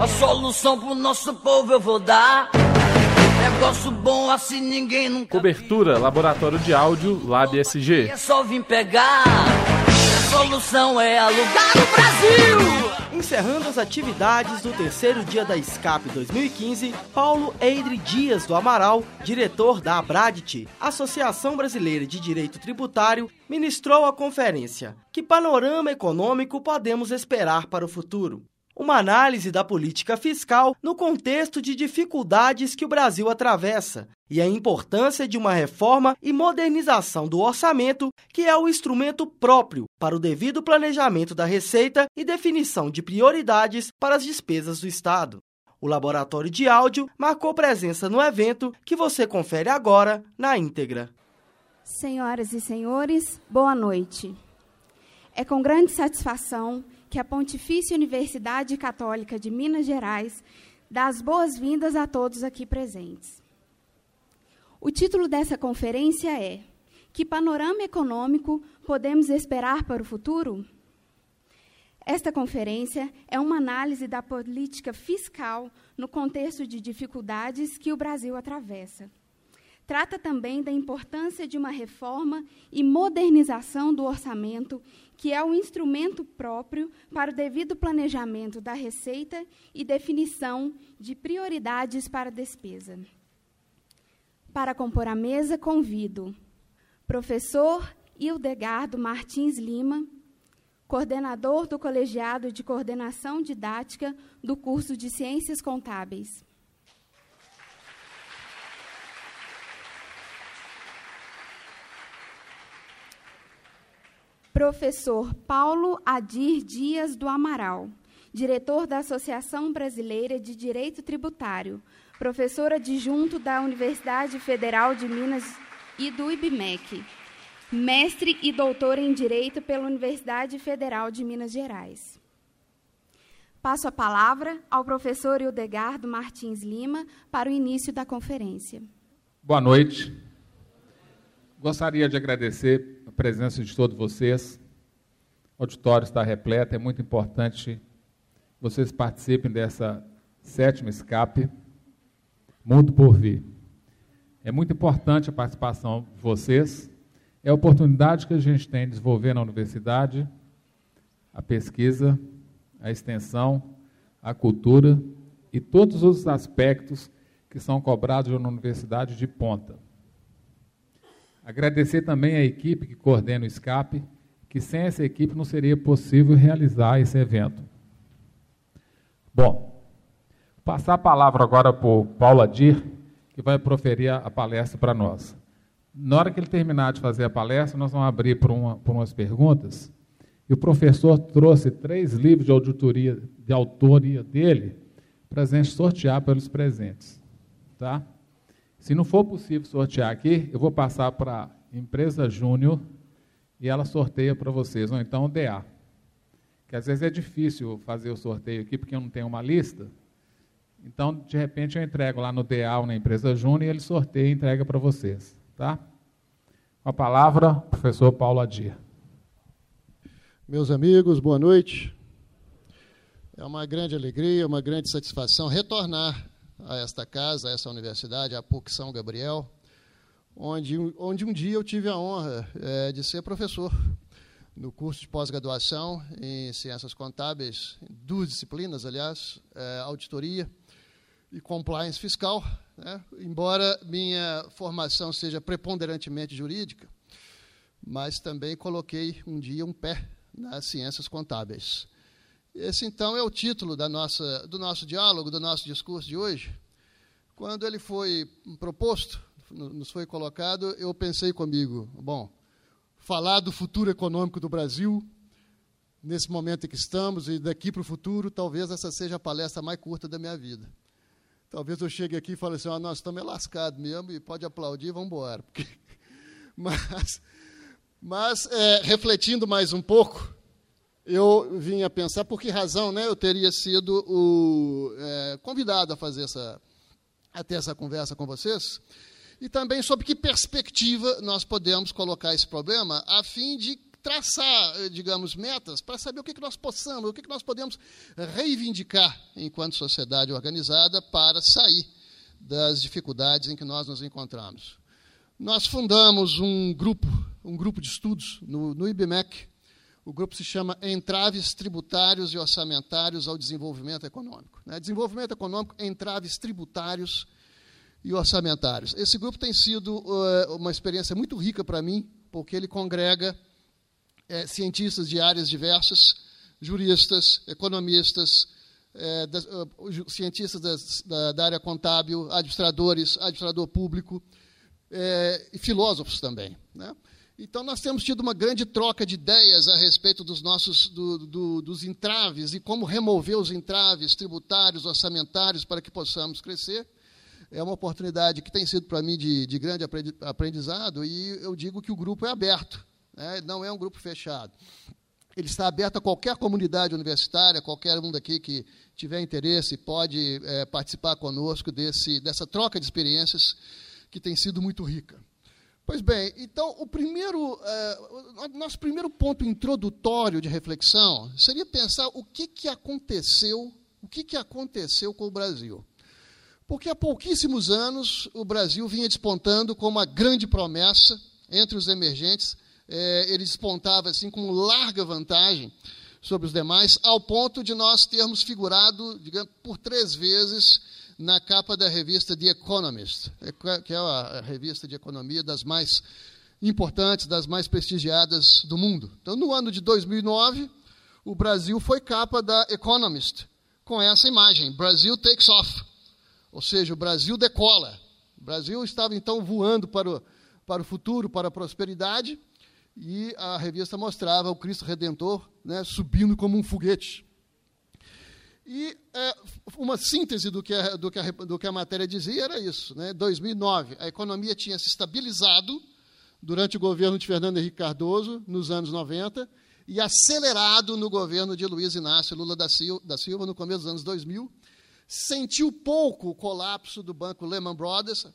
A solução pro nosso povo eu vou dar. Negócio bom assim ninguém nunca. Cobertura Laboratório de Áudio Lab SG. É só vir pegar. A solução é alugar o Brasil. Encerrando as atividades do terceiro dia da SCAP 2015, Paulo Eidre Dias do Amaral, diretor da Abradit, Associação Brasileira de Direito Tributário, ministrou a conferência Que panorama econômico podemos esperar para o futuro? Uma análise da política fiscal no contexto de dificuldades que o Brasil atravessa e a importância de uma reforma e modernização do orçamento, que é o instrumento próprio para o devido planejamento da receita e definição de prioridades para as despesas do Estado. O laboratório de áudio marcou presença no evento que você confere agora na íntegra. Senhoras e senhores, boa noite. É com grande satisfação que a Pontifícia Universidade Católica de Minas Gerais dá as boas-vindas a todos aqui presentes. O título dessa conferência é Que panorama econômico podemos esperar para o futuro? Esta conferência é uma análise da política fiscal no contexto de dificuldades que o Brasil atravessa. Trata também da importância de uma reforma e modernização do orçamento que é o instrumento próprio para o devido planejamento da receita e definição de prioridades para a despesa. Para compor a mesa, convido professor Hildegardo Martins Lima, coordenador do Colegiado de Coordenação Didática do curso de Ciências Contábeis. Professor Paulo Adir Dias do Amaral, diretor da Associação Brasileira de Direito Tributário, professor adjunto da Universidade Federal de Minas e do IBMEC, mestre e doutor em Direito pela Universidade Federal de Minas Gerais. Passo a palavra ao professor Hildegardo Martins Lima para o início da conferência. Boa noite. Gostaria de agradecer presença de todos vocês. O auditório está repleto, é muito importante vocês participem dessa sétima escape, Mundo por Vir. É muito importante a participação de vocês, é a oportunidade que a gente tem de desenvolver na universidade a pesquisa, a extensão, a cultura e todos os aspectos que são cobrados na universidade de ponta. Agradecer também a equipe que coordena o escape, que sem essa equipe não seria possível realizar esse evento. Bom, passar a palavra agora para o Paulo Adir, que vai proferir a palestra para nós. Na hora que ele terminar de fazer a palestra, nós vamos abrir por, uma, por umas perguntas. E o professor trouxe três livros de auditoria, de autoria dele, para a gente sortear pelos presentes. Tá? Se não for possível sortear aqui, eu vou passar para a empresa Júnior e ela sorteia para vocês, ou então o DA. Que às vezes é difícil fazer o sorteio aqui porque eu não tenho uma lista. Então, de repente, eu entrego lá no DA ou na empresa Júnior e ele sorteia e entrega para vocês. Tá? Com a palavra, professor Paulo Adir. Meus amigos, boa noite. É uma grande alegria, uma grande satisfação retornar a esta casa, a essa universidade, a PUC São Gabriel, onde, onde um dia eu tive a honra é, de ser professor no curso de pós-graduação em Ciências Contábeis, duas disciplinas, aliás, é, auditoria e compliance fiscal, né? embora minha formação seja preponderantemente jurídica, mas também coloquei um dia um pé nas ciências contábeis. Esse, então, é o título da nossa, do nosso diálogo, do nosso discurso de hoje. Quando ele foi proposto, nos foi colocado, eu pensei comigo, bom, falar do futuro econômico do Brasil, nesse momento em que estamos, e daqui para o futuro, talvez essa seja a palestra mais curta da minha vida. Talvez eu chegue aqui e fale assim, ah, nós estamos lascados mesmo, e pode aplaudir, vamos embora. Mas, mas é, refletindo mais um pouco, eu vim a pensar por que razão né, eu teria sido o, é, convidado a fazer essa, a ter essa conversa com vocês, e também sobre que perspectiva nós podemos colocar esse problema, a fim de traçar, digamos, metas para saber o que, que nós possamos, o que, que nós podemos reivindicar enquanto sociedade organizada para sair das dificuldades em que nós nos encontramos. Nós fundamos um grupo, um grupo de estudos no, no IBMEC. O grupo se chama Entraves Tributários e Orçamentários ao Desenvolvimento Econômico. Né? Desenvolvimento Econômico, entraves tributários e orçamentários. Esse grupo tem sido uh, uma experiência muito rica para mim, porque ele congrega é, cientistas de áreas diversas, juristas, economistas, é, das, uh, cientistas das, da, da, área contábil, administradores, administrador público e filósofos também. Né? Então, nós temos tido uma grande troca de ideias a respeito dos nossos do, do, dos entraves e como remover os entraves tributários, orçamentários, para que possamos crescer. É uma oportunidade que tem sido para mim de, de grande aprendizado e eu digo que o grupo é aberto, né? não é um grupo fechado. Ele está aberto a qualquer comunidade universitária, qualquer um daqui que tiver interesse pode é, participar conosco desse, dessa troca de experiências que tem sido muito rica. Pois bem, então o primeiro, é, nosso primeiro ponto introdutório de reflexão seria pensar o que, que aconteceu, o que, que aconteceu com o Brasil. Porque há pouquíssimos anos o Brasil vinha despontando como uma grande promessa entre os emergentes é, ele despontava assim com larga vantagem sobre os demais, ao ponto de nós termos figurado, digamos, por três vezes na capa da revista The Economist, é, que é a revista de economia das mais importantes, das mais prestigiadas do mundo. Então, no ano de 2009, o Brasil foi capa da Economist, com essa imagem: Brasil takes off, ou seja, o Brasil decola. O Brasil estava então voando para o, para o futuro, para a prosperidade, e a revista mostrava o Cristo Redentor né, subindo como um foguete. E é, uma síntese do que, a, do, que a, do que a matéria dizia era isso. Né? 2009, a economia tinha se estabilizado durante o governo de Fernando Henrique Cardoso, nos anos 90, e acelerado no governo de Luiz Inácio Lula da Silva, no começo dos anos 2000. Sentiu pouco o colapso do banco Lehman Brothers.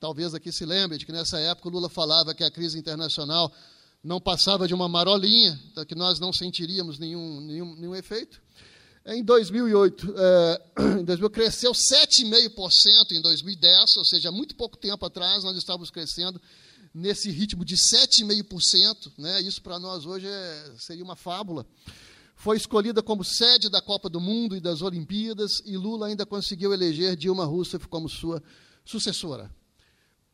Talvez aqui se lembre de que nessa época o Lula falava que a crise internacional não passava de uma marolinha, que nós não sentiríamos nenhum, nenhum, nenhum efeito. Em 2008, é, em 2000, cresceu 7,5% em 2010, ou seja, muito pouco tempo atrás nós estávamos crescendo nesse ritmo de 7,5%. Né? Isso para nós hoje é, seria uma fábula foi escolhida como sede da Copa do Mundo e das Olimpíadas, e Lula ainda conseguiu eleger Dilma Rousseff como sua sucessora.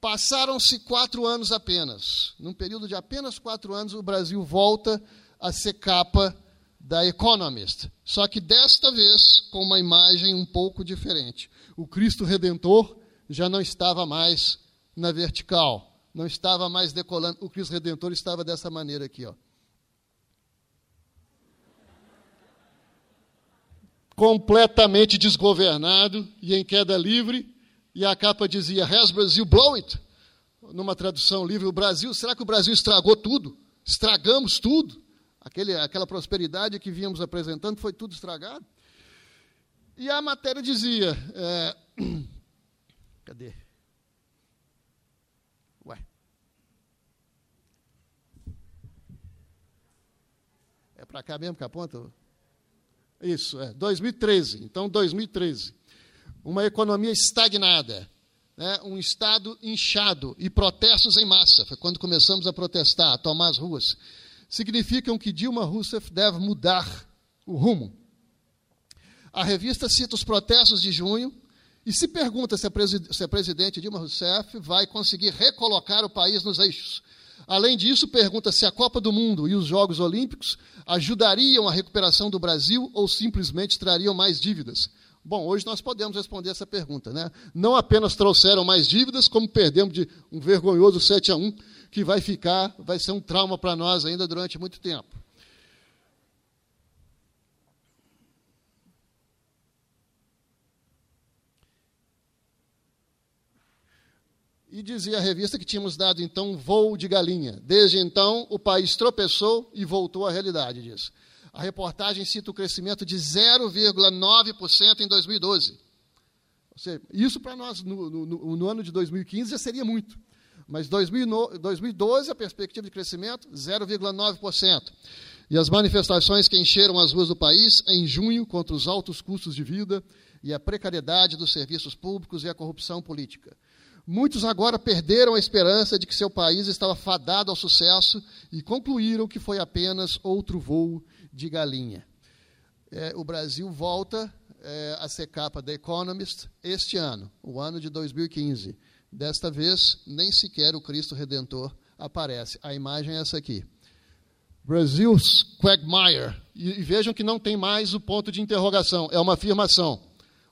Passaram-se quatro anos apenas. Num período de apenas quatro anos, o Brasil volta a ser capa da Economist. Só que desta vez com uma imagem um pouco diferente. O Cristo Redentor já não estava mais na vertical, não estava mais decolando. O Cristo Redentor estava dessa maneira aqui, ó. completamente desgovernado e em queda livre, e a capa dizia Has Brasil blow it? Numa tradução livre, o Brasil, será que o Brasil estragou tudo? Estragamos tudo? Aquele, aquela prosperidade que vínhamos apresentando foi tudo estragado? E a matéria dizia: é, cadê? Ué. É para cá mesmo que aponta? Isso, é, 2013. Então, 2013. Uma economia estagnada, né, um Estado inchado e protestos em massa. Foi quando começamos a protestar, a tomar as ruas. Significam que Dilma Rousseff deve mudar o rumo. A revista cita os protestos de junho e se pergunta se a, se a presidente Dilma Rousseff vai conseguir recolocar o país nos eixos Além disso, pergunta se a Copa do Mundo e os Jogos Olímpicos ajudariam a recuperação do Brasil ou simplesmente trariam mais dívidas. Bom, hoje nós podemos responder essa pergunta. Né? Não apenas trouxeram mais dívidas, como perdemos de um vergonhoso 7 a 1, que vai ficar, vai ser um trauma para nós ainda durante muito tempo. E dizia a revista que tínhamos dado então um voo de galinha. Desde então, o país tropeçou e voltou à realidade disso. A reportagem cita o crescimento de 0,9% em 2012. Seja, isso para nós, no, no, no, ano de 2015, já seria muito. Mas 2012, a perspectiva de crescimento, 0,9%. E as manifestações que encheram as ruas do país em junho contra os altos custos de vida e a precariedade dos serviços públicos e a corrupção política. Muitos agora perderam a esperança de que seu país estava fadado ao sucesso e concluíram que foi apenas outro voo de galinha. É, o Brasil volta é, a ser capa da Economist este ano, o ano de 2015. Desta vez, nem sequer o Cristo Redentor aparece. A imagem é essa aqui. Brasil's Quagmire. E, vejam que não tem mais o ponto de interrogação, é uma afirmação.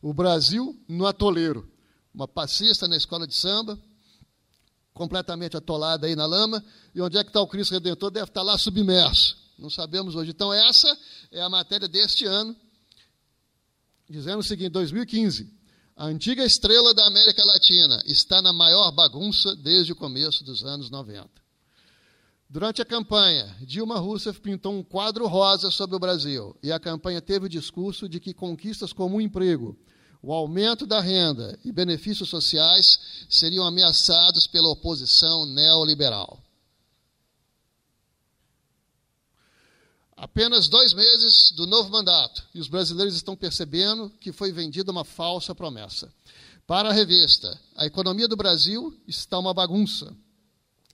O Brasil no atoleiro. Uma passista na escola de samba, completamente atolada aí na lama, e onde é que está o Cristo Redentor? Deve estar lá submerso. Não sabemos hoje. Então, essa é a matéria deste ano, dizendo o seguinte: 2015. A antiga estrela da América Latina está na maior bagunça desde o começo dos anos 90. Durante a campanha, Dilma Rousseff pintou um quadro rosa sobre o Brasil e a campanha teve o discurso de que conquistas como o emprego, o aumento da renda e benefícios sociais seriam ameaçados pela oposição neoliberal. Apenas dois meses do novo mandato e os brasileiros estão percebendo que foi vendida uma falsa promessa. Para a revista, a economia do Brasil está uma bagunça,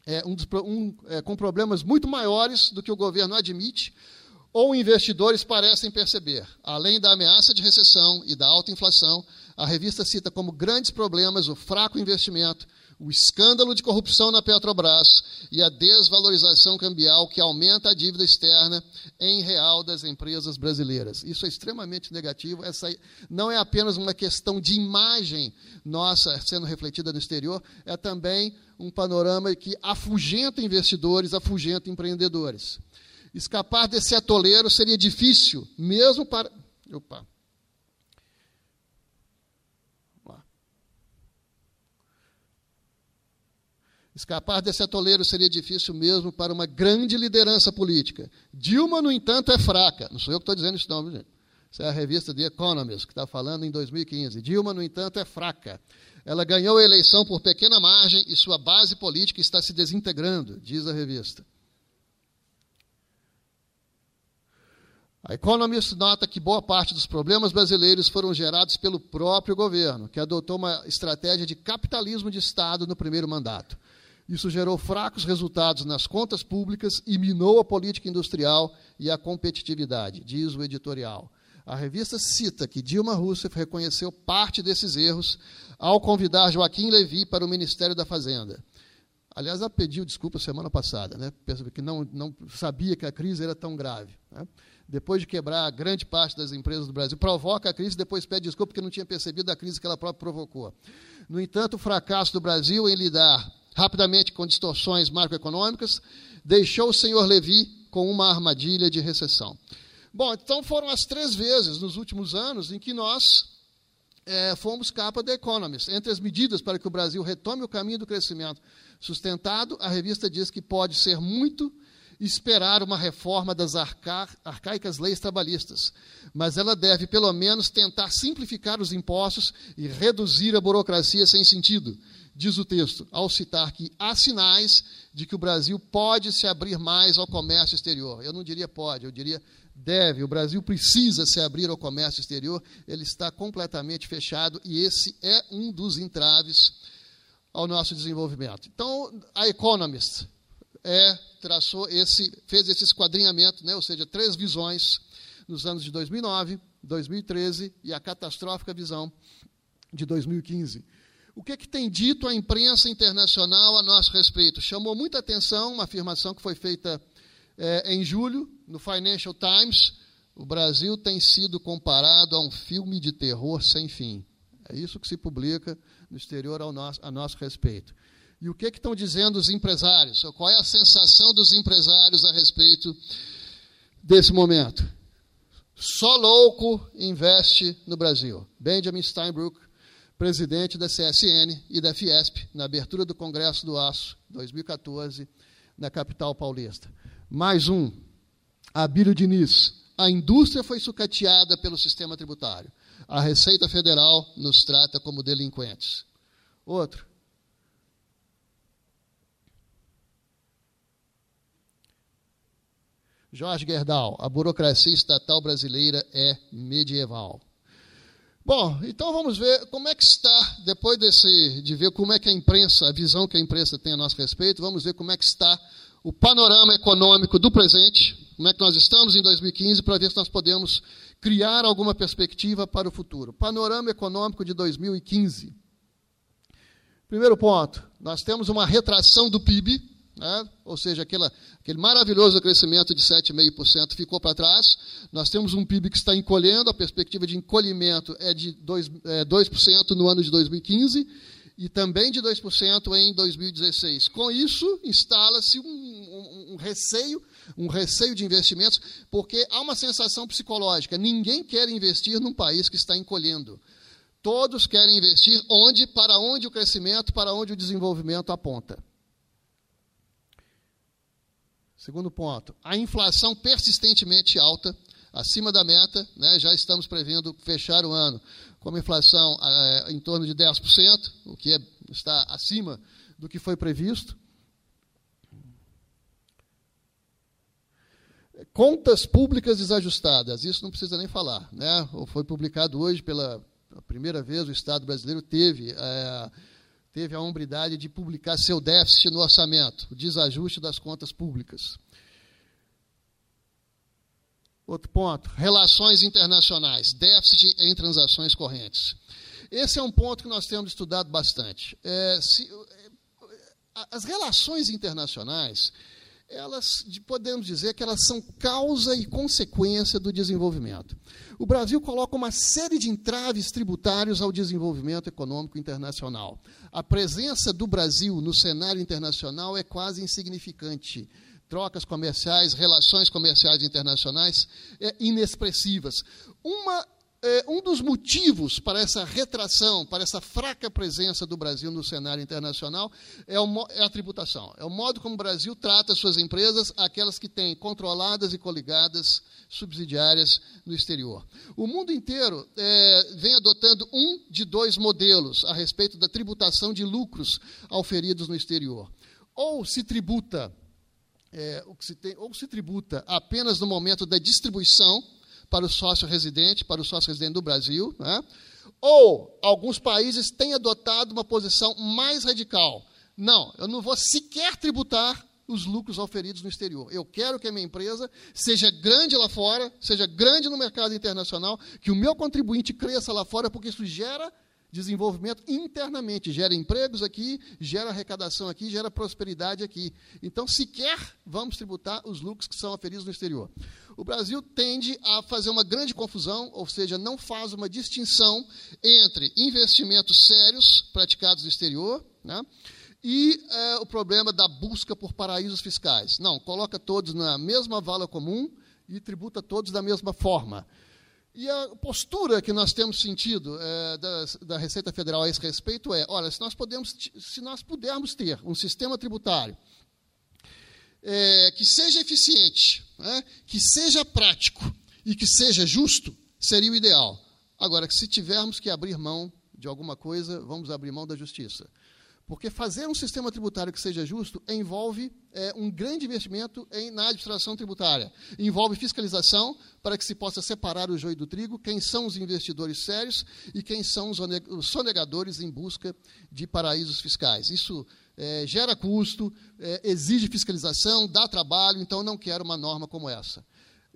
é, um um, é, com problemas muito maiores do que o governo admite ou investidores parecem perceber. Além da ameaça de recessão e da alta inflação, a revista cita como grandes problemas o fraco investimento, o escândalo de corrupção na Petrobras e a desvalorização cambial que aumenta a dívida externa em real das empresas brasileiras. Isso é extremamente negativo. Essa não é apenas uma questão de imagem nossa sendo refletida no exterior, é também um panorama que afugenta investidores, afugenta empreendedores. Escapar desse atoleiro seria difícil, mesmo para. Opa. Escapar desse atoleiro seria difícil mesmo para uma grande liderança política. Dilma, no entanto, é fraca. Não sou eu que estou dizendo isso, não, gente. Isso é a revista The Economist, que está falando em 2015. Dilma, no entanto, é fraca. Ela ganhou a eleição por pequena margem e sua base política está se desintegrando, diz a revista. A Economist nota que boa parte dos problemas brasileiros foram gerados pelo próprio governo, que adotou uma estratégia de capitalismo de Estado no primeiro mandato. Isso gerou fracos resultados nas contas públicas e minou a política industrial e a competitividade, diz o editorial. A revista cita que Dilma Rousseff reconheceu parte desses erros ao convidar Joaquim Levy para o Ministério da Fazenda. Aliás, ela pediu desculpa semana passada, né? que não, não sabia que a crise era tão grave. Né? Depois de quebrar grande parte das empresas do Brasil, provoca a crise depois pede desculpa porque não tinha percebido a crise que ela própria provocou. No entanto, o fracasso do Brasil em lidar rapidamente com distorções macroeconômicas, deixou o senhor Levi com uma armadilha de recessão. Bom, então foram as três vezes nos últimos anos em que nós é, fomos capa da Economist. Entre as medidas para que o Brasil retome o caminho do crescimento sustentado, a revista diz que pode ser muito esperar uma reforma das arca arcaicas leis trabalhistas, mas ela deve, pelo menos, tentar simplificar os impostos e reduzir a burocracia sem sentido, diz o texto, ao citar que há sinais de que o Brasil pode se abrir mais ao comércio exterior. Eu não diria pode, eu diria deve. O Brasil precisa se abrir ao comércio exterior, ele está completamente fechado e esse é um dos entraves ao nosso desenvolvimento. Então, a Economist é, traçou esse, fez esse esquadrinhamento, né, ou seja, três visões nos anos de 2009, 2013 e a catastrófica visão de 2015. O que, é que tem dito a imprensa internacional a nosso respeito? Chamou muita atenção uma afirmação que foi feita é, em julho no Financial Times. O Brasil tem sido comparado a um filme de terror sem fim. É isso que se publica no exterior ao nosso, a nosso respeito. E o que, é que estão dizendo os empresários? Qual é a sensação dos empresários a respeito desse momento? Só louco investe no Brasil. Benjamin Steinbrück presidente da CSN e da Fiesp, na abertura do Congresso do Aço 2014, na capital paulista. Mais um, Abílio Diniz. A indústria foi sucateada pelo sistema tributário. A Receita Federal nos trata como delinquentes. Outro. Jorge Gerdau, a burocracia estatal brasileira é medieval. Bom, então vamos ver como é que está, depois desse, de ver como é que a imprensa, a visão que a imprensa tem a nosso respeito, vamos ver como é que está o panorama econômico do presente, como é que nós estamos em 2015, para ver se nós podemos criar alguma perspectiva para o futuro. Panorama econômico de 2015. Primeiro ponto, nós temos uma retração do PIB, né? ou seja, aquela, aquele maravilhoso crescimento de 7,5% ficou para trás. Nós temos um PIB que está encolhendo, a perspectiva de encolhimento é de 2%, é, 2 no ano de 2015 e também de 2% em 2016. Com isso, instala-se um, um, um, receio, um receio de investimentos, porque há uma sensação psicológica. Ninguém quer investir num país que está encolhendo. Todos querem investir onde, para onde o crescimento, para onde o desenvolvimento aponta. Segundo ponto, a inflação persistentemente alta, acima da meta, né, já estamos prevendo fechar o ano com uma inflação é, em torno de 10%, o que é, está acima do que foi previsto. Contas públicas desajustadas, isso não precisa nem falar. Né? Foi publicado hoje pela primeira vez, o Estado brasileiro teve. É, teve a hombridade de publicar seu déficit no orçamento, o desajuste das contas públicas. Outro ponto, relações internacionais, déficit em transações correntes. Esse é um ponto que nós temos estudado bastante. É, se, é, as relações internacionais, elas podemos dizer que elas são causa e consequência do desenvolvimento. O Brasil coloca uma série de entraves tributários ao desenvolvimento econômico internacional. A presença do Brasil no cenário internacional é quase insignificante trocas comerciais, relações comerciais internacionais é, inexpressivas. Uma, é, um dos motivos para essa retração, para essa fraca presença do Brasil no cenário internacional é, o, é a tributação. É o modo como o Brasil trata suas empresas, aquelas que têm controladas e coligadas subsidiárias no exterior. O mundo inteiro é, vem adotando um de dois modelos a respeito da tributação de lucros auferidos no exterior. Ou se tributa é, o que se tem, ou se tributa apenas no momento da distribuição para o sócio residente, para o sócio residente do Brasil, né? ou alguns países têm adotado uma posição mais radical. Não, eu não vou sequer tributar os lucros oferidos no exterior. Eu quero que a minha empresa seja grande lá fora, seja grande no mercado internacional, que o meu contribuinte cresça lá fora, porque isso gera desenvolvimento internamente, gera empregos aqui, gera arrecadação aqui, gera prosperidade aqui. Então, sequer vamos tributar os lucros que são oferidos no exterior. O Brasil tende a fazer uma grande confusão, ou seja, não faz uma distinção entre investimentos sérios praticados no exterior né, e é, o problema da busca por paraísos fiscais. Não, coloca todos na mesma vala comum e tributa todos da mesma forma. E a postura que nós temos sentido é, da, da, Receita Federal a esse respeito é: olha, se nós, podemos, se nós pudermos ter um sistema tributário é, que seja eficiente, né, que seja prático e que seja justo, seria o ideal. Agora, se tivermos que abrir mão de alguma coisa, vamos abrir mão da justiça. Porque fazer um sistema tributário que seja justo envolve é, um grande investimento em, na administração tributária. Envolve fiscalização para que se possa separar o joio do trigo, quem são os investidores sérios e quem são os sonegadores em busca de paraísos fiscais. Isso é, gera custo, é, exige fiscalização, dá trabalho, então não quero uma norma como essa.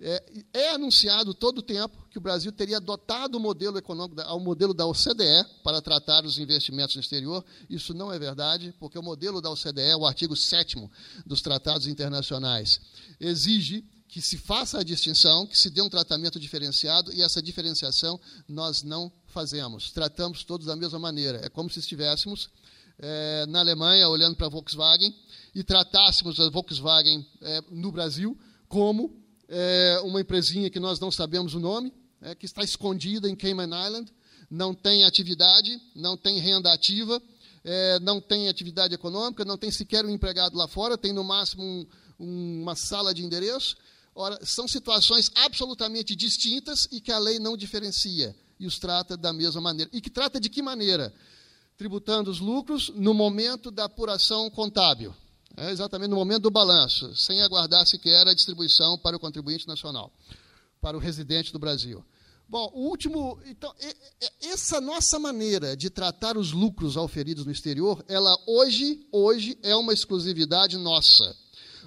É, é, anunciado todo o tempo que o Brasil teria adotado o modelo econômico, o modelo da OCDE para tratar os investimentos no exterior. Isso não é verdade, porque o modelo da OCDE, o artigo 7 dos tratados internacionais, exige que se faça a distinção, que se dê um tratamento diferenciado, e essa diferenciação nós não fazemos. Tratamos todos da mesma maneira. É como se estivéssemos é, na Alemanha olhando para a Volkswagen e tratássemos a Volkswagen é, no Brasil como é uma empresinha que nós não sabemos o nome, é, que está escondida em Cayman Island, não tem atividade, não tem renda ativa, é, não tem atividade econômica, não tem sequer um empregado lá fora, tem no máximo um, uma sala de endereço. Ora, são situações absolutamente distintas e que a lei não diferencia e os trata da mesma maneira. E que trata de que maneira? Tributando os lucros no momento da apuração contábil. É exatamente no momento do balanço, sem aguardar sequer a distribuição para o contribuinte nacional, para o residente do Brasil. Bom, o último. Então, essa nossa maneira de tratar os lucros auferidos no exterior, ela hoje, hoje é uma exclusividade nossa.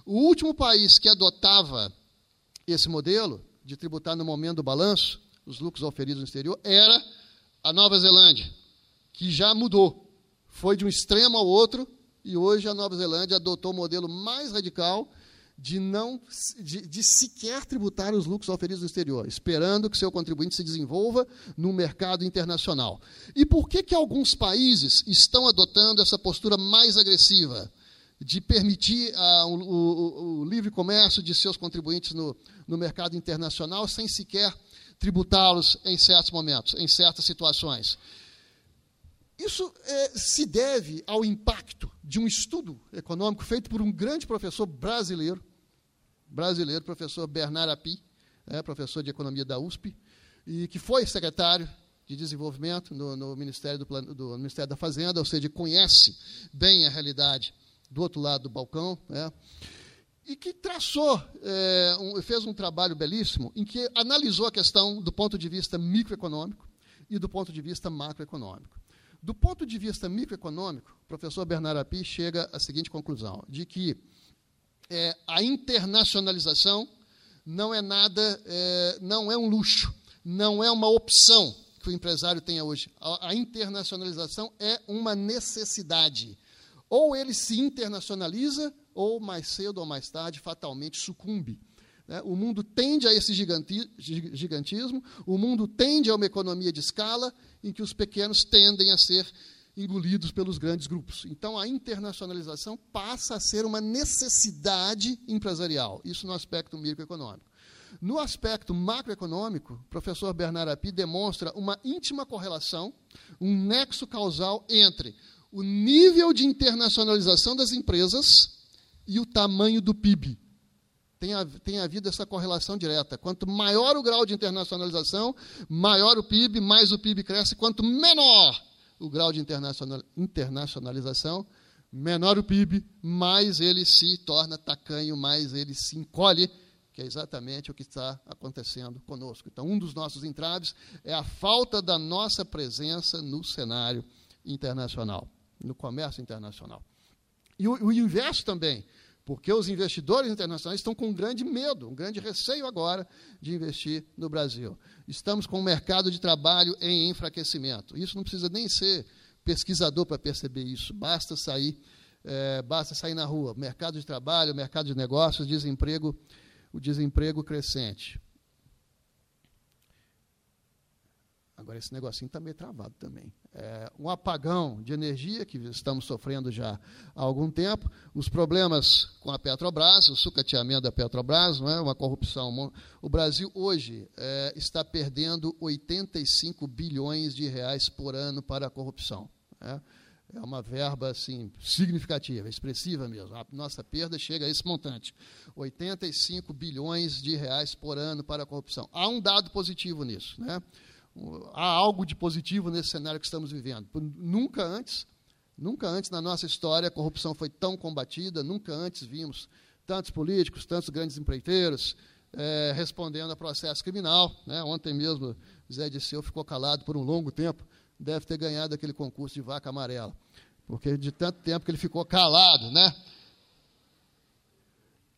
O último país que adotava esse modelo de tributar no momento do balanço, os lucros auferidos no exterior, era a Nova Zelândia, que já mudou. Foi de um extremo ao outro, e hoje a Nova Zelândia adotou o modelo mais radical de não de, de, sequer tributar os lucros oferidos no exterior, esperando que seu contribuinte se desenvolva no mercado internacional. E por que, que alguns países estão adotando essa postura mais agressiva de permitir ah, o, o, o, livre comércio de seus contribuintes no, no mercado internacional sem sequer tributá-los em certos momentos, em certas situações? Isso é, se deve ao impacto de um estudo econômico feito por um grande professor brasileiro, brasileiro, professor Bernard Api, é, professor de economia da USP, e que foi secretário de desenvolvimento no, no Ministério, do, do, Ministério da Fazenda, ou seja, conhece bem a realidade do outro lado do balcão, é, e que traçou, é, um, fez um trabalho belíssimo em que analisou a questão do ponto de vista microeconômico e do ponto de vista macroeconômico. Do ponto de vista microeconômico, o professor Bernard Api chega à seguinte conclusão, de que é, a internacionalização não é nada, é, não é um luxo, não é uma opção que o empresário tenha hoje. A, a internacionalização é uma necessidade. Ou ele se internacionaliza, ou mais cedo ou mais tarde, fatalmente sucumbe. Né? O mundo tende a esse gigantismo, o mundo tende a uma economia de escala em que os pequenos tendem a ser engolidos pelos grandes grupos. Então, a internacionalização passa a ser uma necessidade empresarial, isso no aspecto microeconômico. No aspecto macroeconômico, o professor Bernard Api demonstra uma íntima correlação, um nexo causal entre o nível de internacionalização das empresas e o tamanho do PIB tem, tem havido essa correlação direta. Quanto maior o grau de internacionalização, maior o PIB, mais o PIB cresce. Quanto menor o grau de internacional, internacionalização, menor o PIB, mais ele se torna tacanho, mais ele se encolhe, que é exatamente o que está acontecendo conosco. Então, um dos nossos entraves é a falta da nossa presença no cenário internacional, no comércio internacional. E o, o inverso também. Porque os investidores internacionais estão com um grande medo, um grande receio agora de investir no Brasil. Estamos com um mercado de trabalho em enfraquecimento. Isso não precisa nem ser pesquisador para perceber isso. Basta sair, é, basta sair na rua. Mercado de trabalho, mercado de negócios, desemprego, o desemprego crescente. Agora, esse negocinho está meio travado também. É, um apagão de energia que estamos sofrendo já há algum tempo, os problemas com a Petrobras, o sucateamento da Petrobras, não é? uma corrupção. O Brasil hoje é, está perdendo 85 bilhões de reais por ano para a corrupção. É, é uma verba assim, significativa, expressiva mesmo. A nossa perda chega a esse montante: 85 bilhões de reais por ano para a corrupção. Há um dado positivo nisso. Né? Há algo de positivo nesse cenário que estamos vivendo. Nunca antes, nunca antes na nossa história a corrupção foi tão combatida, nunca antes vimos tantos políticos, tantos grandes empreiteiros é, respondendo a processo criminal. Né? Ontem mesmo, Zé Disseu ficou calado por um longo tempo, deve ter ganhado aquele concurso de vaca amarela, porque de tanto tempo que ele ficou calado, né?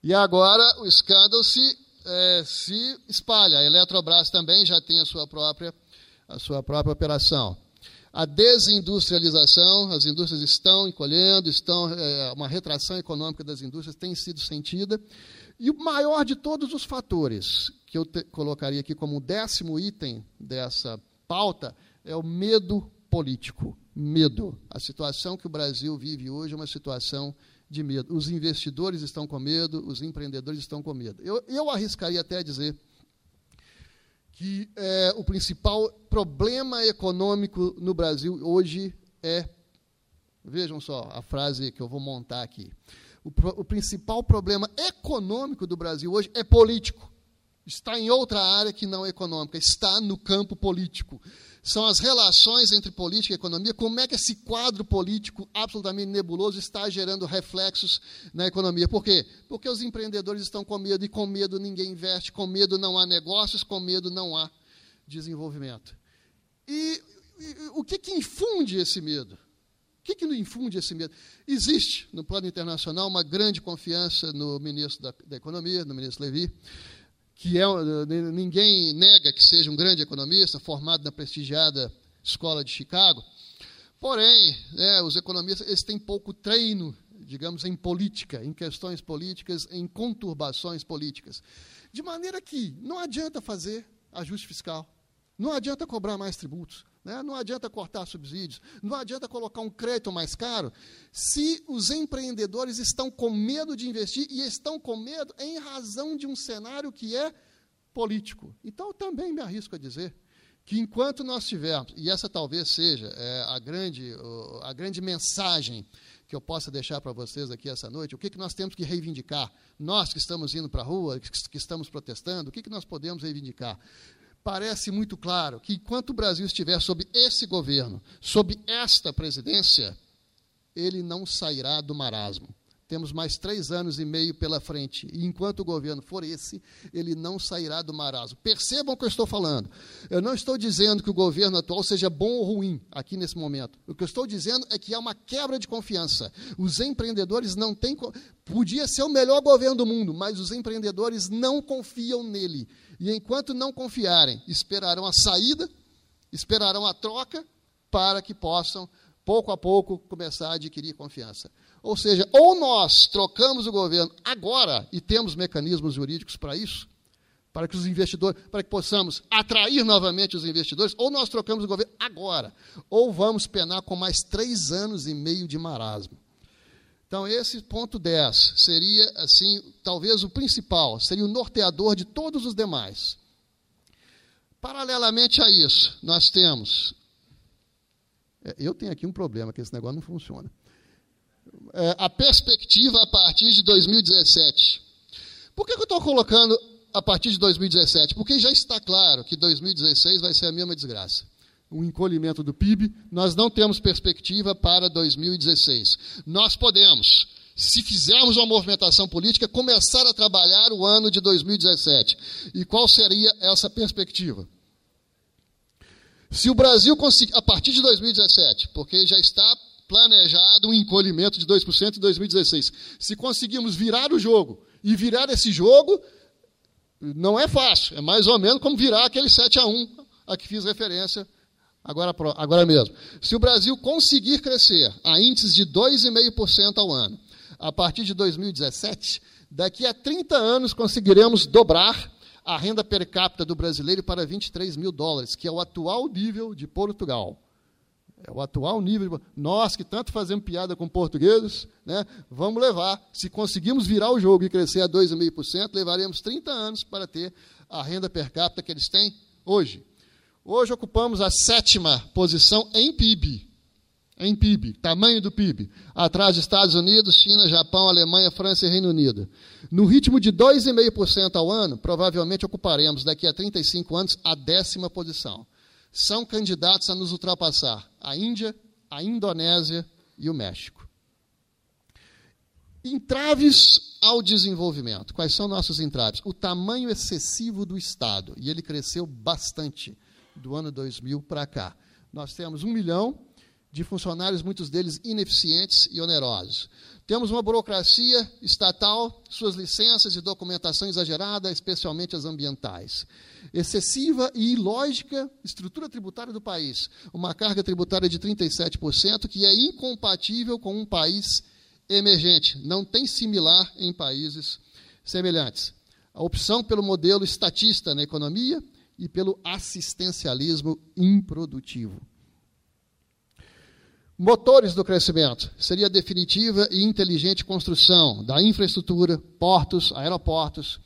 E agora o escândalo se, é, se espalha. A Eletrobras também já tem a sua própria a sua própria operação. A desindustrialização, as indústrias estão encolhendo, estão é, uma retração econômica das indústrias tem sido sentida. E o maior de todos os fatores, que eu te, colocaria aqui como décimo item dessa pauta, é o medo político. Medo. A situação que o Brasil vive hoje é uma situação de medo. Os investidores estão com medo, os empreendedores estão com medo. Eu, eu arriscaria até dizer que é, o principal problema econômico no Brasil hoje é. Vejam só a frase que eu vou montar aqui. O, o principal problema econômico do Brasil hoje é político. está em outra área que não econômica, está no campo político. São as relações entre política e economia, como é que esse quadro político absolutamente nebuloso está gerando reflexos na economia. Por quê? Porque os empreendedores estão com medo, e com medo ninguém investe, com medo não há negócios, com medo não há desenvolvimento. E, e o que, que infunde esse medo? O que, que infunde esse medo? Existe, no plano internacional, uma grande confiança no ministro da, da Economia, no ministro Levi, que é, ninguém nega que seja um grande economista, formado na prestigiada Escola de Chicago. Porém, né, os economistas eles têm pouco treino, digamos, em política, em questões políticas, em conturbações políticas. De maneira que não adianta fazer ajuste fiscal, não adianta cobrar mais tributos, né? Não adianta cortar subsídios, não adianta colocar um crédito mais caro, se os empreendedores estão com medo de investir e estão com medo em razão de um cenário que é político. Então, também me arrisco a dizer que enquanto nós tivermos, e essa talvez seja é, a, grande, a grande mensagem que eu possa deixar para vocês aqui essa noite, o que, que nós temos que reivindicar? Nós que estamos indo para a rua, que, que estamos protestando, o que, que nós podemos reivindicar? Parece muito claro que enquanto o Brasil estiver sob esse governo, sob esta presidência, ele não sairá do marasmo. Temos mais três anos e meio pela frente. E enquanto o governo for esse, ele não sairá do marasmo. Percebam o que eu estou falando. Eu não estou dizendo que o governo atual seja bom ou ruim aqui nesse momento. O que eu estou dizendo é que há uma quebra de confiança. Os empreendedores não têm. Podia ser o melhor governo do mundo, mas os empreendedores não confiam nele. E enquanto não confiarem, esperarão a saída, esperarão a troca, para que possam, pouco a pouco, começar a adquirir confiança. Ou seja, ou nós trocamos o governo agora e temos mecanismos jurídicos para isso, para que os investidores, para que possamos atrair novamente os investidores, ou nós trocamos o governo agora, ou vamos penar com mais três anos e meio de marasmo. Então, esse ponto 10 seria, assim, talvez o principal, seria o norteador de todos os demais. Paralelamente a isso, nós temos. É, eu tenho aqui um problema, que esse negócio não funciona. É, a perspectiva a partir de 2017. Por que, eu estou colocando a partir de 2017? Porque já está claro que 2016 vai ser a mesma desgraça o encolhimento do PIB, nós não temos perspectiva para 2016. Nós podemos, se fizermos uma movimentação política, começar a trabalhar o ano de 2017. E qual seria essa perspectiva? Se o Brasil conseguir, a partir de 2017, porque já está planejado um encolhimento de 2% em 2016, se conseguirmos virar o jogo, e virar esse jogo não é fácil, é mais ou menos como virar aquele 7 a 1 a que fiz referência agora, agora mesmo. Se o Brasil conseguir crescer a índices de 2,5% ao ano, a partir de 2017, daqui a 30 anos conseguiremos dobrar a renda per capita do brasileiro para 23 mil dólares, que é o atual nível de Portugal. É o atual nível. De... Nós que tanto fazemos piada com portugueses, né, vamos levar. Se conseguimos virar o jogo e crescer a 2,5%, levaremos 30 anos para ter a renda per capita que eles têm hoje. Hoje ocupamos a sétima posição em PIB. Em PIB, tamanho do PIB. Atrás de Estados Unidos, China, Japão, Alemanha, França e Reino Unido. No ritmo de 2,5% ao ano, provavelmente ocuparemos daqui a 35 anos a décima posição. São candidatos a nos ultrapassar a Índia, a Indonésia e o México. Entraves ao desenvolvimento. Quais são nossos entraves? O tamanho excessivo do Estado, e ele cresceu bastante do ano 2000 para cá. Nós temos um milhão de funcionários, muitos deles ineficientes e onerosos. Temos uma burocracia estatal, suas licenças e documentação exagerada, especialmente as ambientais. Excessiva e ilógica estrutura tributária do país. Uma carga tributária de 37%, que é incompatível com um país emergente. Não tem similar em países semelhantes. A opção pelo modelo estatista na economia, e pelo assistencialismo improdutivo. Motores do crescimento seria a definitiva e inteligente construção da infraestrutura, portos, aeroportos,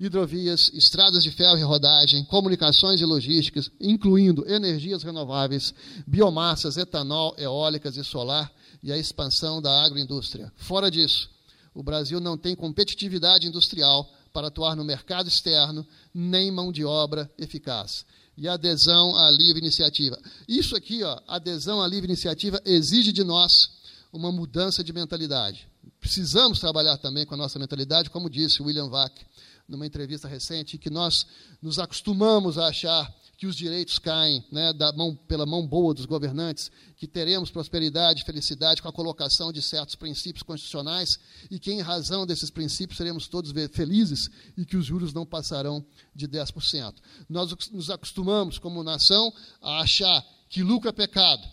hidrovias, estradas de ferro e rodagem, comunicações e logísticas, incluindo energias renováveis, biomassas, etanol, eólicas e solar e a expansão da agroindústria. Fora disso, o Brasil não tem competitividade industrial para atuar no mercado externo, nem mão de obra eficaz. E adesão à livre iniciativa. Isso aqui, ó, adesão à livre iniciativa, exige de nós uma mudança de mentalidade. Precisamos trabalhar também com a nossa mentalidade, como disse William Vac numa entrevista recente, que nós nos acostumamos a achar que os direitos caem né, mão, pela mão boa dos governantes, que teremos prosperidade e felicidade com a colocação de certos princípios constitucionais e que, em razão desses princípios, seremos todos felizes e que os juros não passarão de 10%. Nós nos acostumamos, como nação, a achar que lucro é pecado,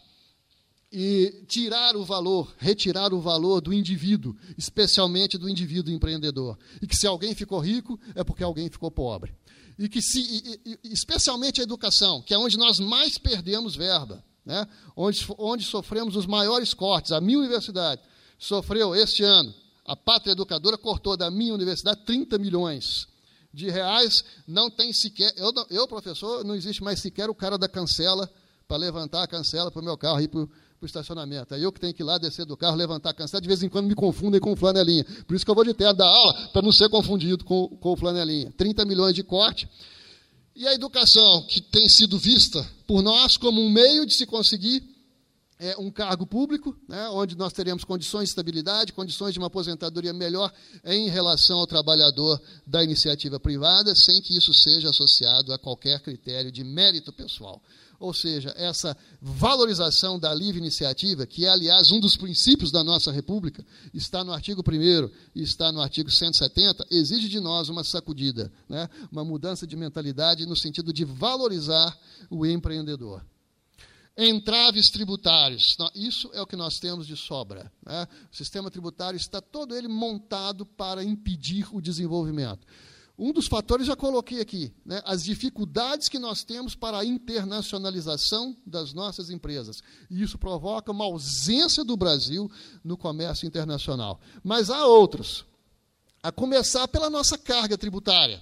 e tirar o valor, retirar o valor do indivíduo, especialmente do indivíduo empreendedor. E que se alguém ficou rico, é porque alguém ficou pobre. E que se, e, e, especialmente a educação, que é onde nós mais perdemos verba, né? onde, onde sofremos os maiores cortes. A minha universidade sofreu este ano, a pátria educadora cortou da minha universidade 30 milhões de reais, não tem sequer, eu, eu professor, não existe mais sequer o cara da cancela para levantar a cancela para o meu carro e para para o estacionamento. É eu que tenho que ir lá descer do carro, levantar cansado, de vez em quando me confundem com o flanelinha. Por isso que eu vou de terno dar aula, para não ser confundido com, com o flanelinha. 30 milhões de corte. E a educação, que tem sido vista por nós como um meio de se conseguir é, um cargo público, né, onde nós teremos condições de estabilidade, condições de uma aposentadoria melhor em relação ao trabalhador da iniciativa privada, sem que isso seja associado a qualquer critério de mérito pessoal. Ou seja, essa valorização da livre iniciativa, que é, aliás, um dos princípios da nossa República, está no artigo 1 e está no artigo 170, exige de nós uma sacudida, né? uma mudança de mentalidade no sentido de valorizar o empreendedor. Entraves tributários. Isso é o que nós temos de sobra. Né? O sistema tributário está todo ele montado para impedir o desenvolvimento. Um dos fatores já coloquei aqui, né, as dificuldades que nós temos para a internacionalização das nossas empresas. E isso provoca uma ausência do Brasil no comércio internacional. Mas há outros, a começar pela nossa carga tributária.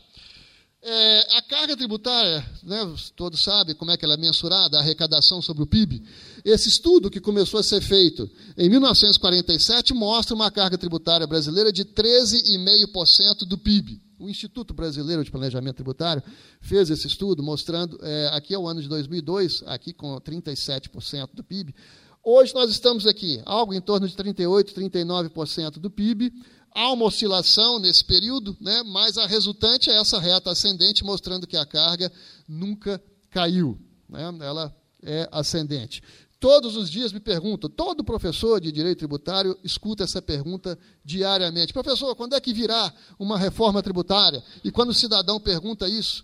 É, a carga tributária, né, todos sabem como é que ela é mensurada, a arrecadação sobre o PIB. Esse estudo que começou a ser feito em 1947 mostra uma carga tributária brasileira de 13,5% do PIB. O Instituto Brasileiro de Planejamento Tributário fez esse estudo mostrando, é, aqui é o ano de 2002, aqui com 37% do PIB. Hoje nós estamos aqui, algo em torno de 38%, 39% do PIB. Há uma oscilação nesse período, né, mas a resultante é essa reta ascendente, mostrando que a carga nunca caiu. Né, ela é ascendente. Todos os dias me perguntam, todo professor de direito tributário escuta essa pergunta diariamente. Professor, quando é que virá uma reforma tributária? E quando o cidadão pergunta isso,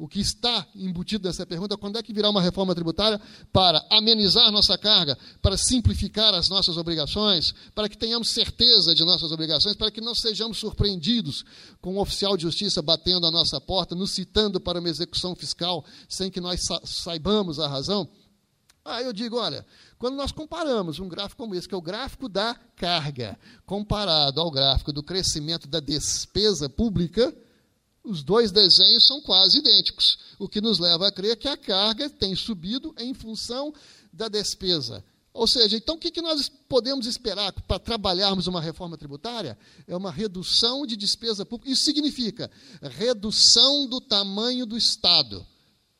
o que está embutido nessa pergunta, quando é que virá uma reforma tributária para amenizar nossa carga, para simplificar as nossas obrigações, para que tenhamos certeza de nossas obrigações, para que não sejamos surpreendidos com um oficial de justiça batendo a nossa porta, nos citando para uma execução fiscal sem que nós saibamos a razão? Aí eu digo, olha, quando nós comparamos um gráfico como esse, que é o gráfico da carga, comparado ao gráfico do crescimento da despesa pública, os dois desenhos são quase idênticos, o que nos leva a crer que a carga tem subido em função da despesa. Ou seja, então o que nós podemos esperar para trabalharmos uma reforma tributária? É uma redução de despesa pública. Isso significa redução do tamanho do Estado.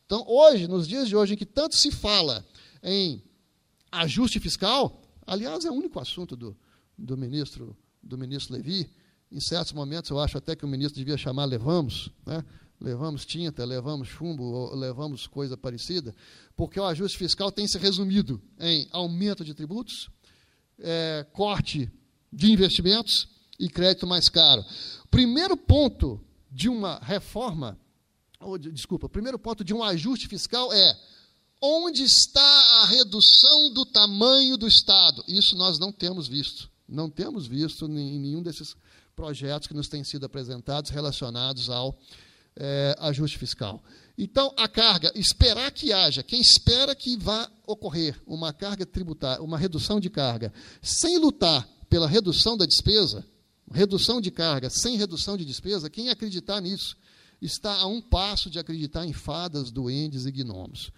Então, hoje, nos dias de hoje, em que tanto se fala em ajuste fiscal, aliás, é o único assunto do, do ministro do ministro Levi. Em certos momentos, eu acho até que o ministro devia chamar levamos, né? levamos tinta, levamos chumbo, levamos coisa parecida, porque o ajuste fiscal tem se resumido em aumento de tributos, é, corte de investimentos e crédito mais caro. Primeiro ponto de uma reforma, ou, desculpa, primeiro ponto de um ajuste fiscal é Onde está a redução do tamanho do Estado? Isso nós não temos visto. Não temos visto em nenhum desses projetos que nos têm sido apresentados relacionados ao é, ajuste fiscal. Então, a carga, esperar que haja, quem espera que vá ocorrer uma carga tributária, uma redução de carga, sem lutar pela redução da despesa, redução de carga sem redução de despesa, quem acreditar nisso está a um passo de acreditar em fadas, duendes e gnomos.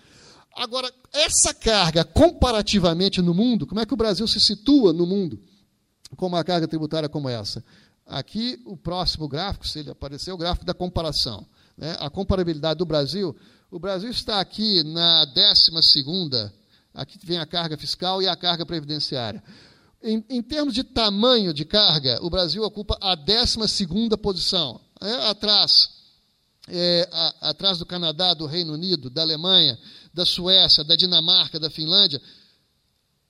Agora, essa carga, comparativamente no mundo, como é que o Brasil se situa no mundo com uma carga tributária como essa? Aqui, o próximo gráfico, se ele aparecer, é o gráfico da comparação. Né? A comparabilidade do Brasil. O Brasil está aqui na 12 aqui vem a carga fiscal e a carga previdenciária. Em, em termos de tamanho de carga, o Brasil ocupa a 12 posição. É, atrás, é, a, atrás do Canadá, do Reino Unido, da Alemanha, da Suécia, da Dinamarca, da Finlândia.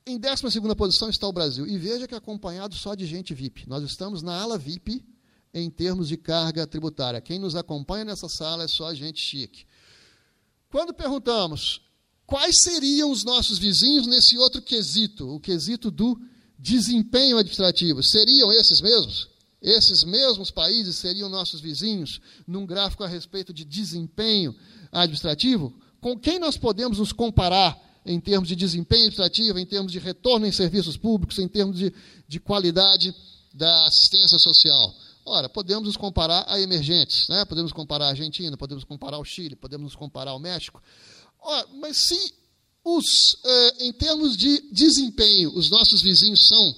Em 12 posição está o Brasil. E veja que é acompanhado só de gente VIP. Nós estamos na ala VIP em termos de carga tributária. Quem nos acompanha nessa sala é só gente chique. Quando perguntamos quais seriam os nossos vizinhos nesse outro quesito, o quesito do desempenho administrativo, seriam esses mesmos? Esses mesmos países seriam nossos vizinhos num gráfico a respeito de desempenho administrativo? Com quem nós podemos nos comparar em termos de desempenho administrativo, em termos de retorno em serviços públicos, em termos de, de qualidade da assistência social? Ora, podemos nos comparar a emergentes, né? podemos comparar a Argentina, podemos comparar o Chile, podemos nos comparar ao México. Ora, mas se os, eh, em termos de desempenho, os nossos vizinhos são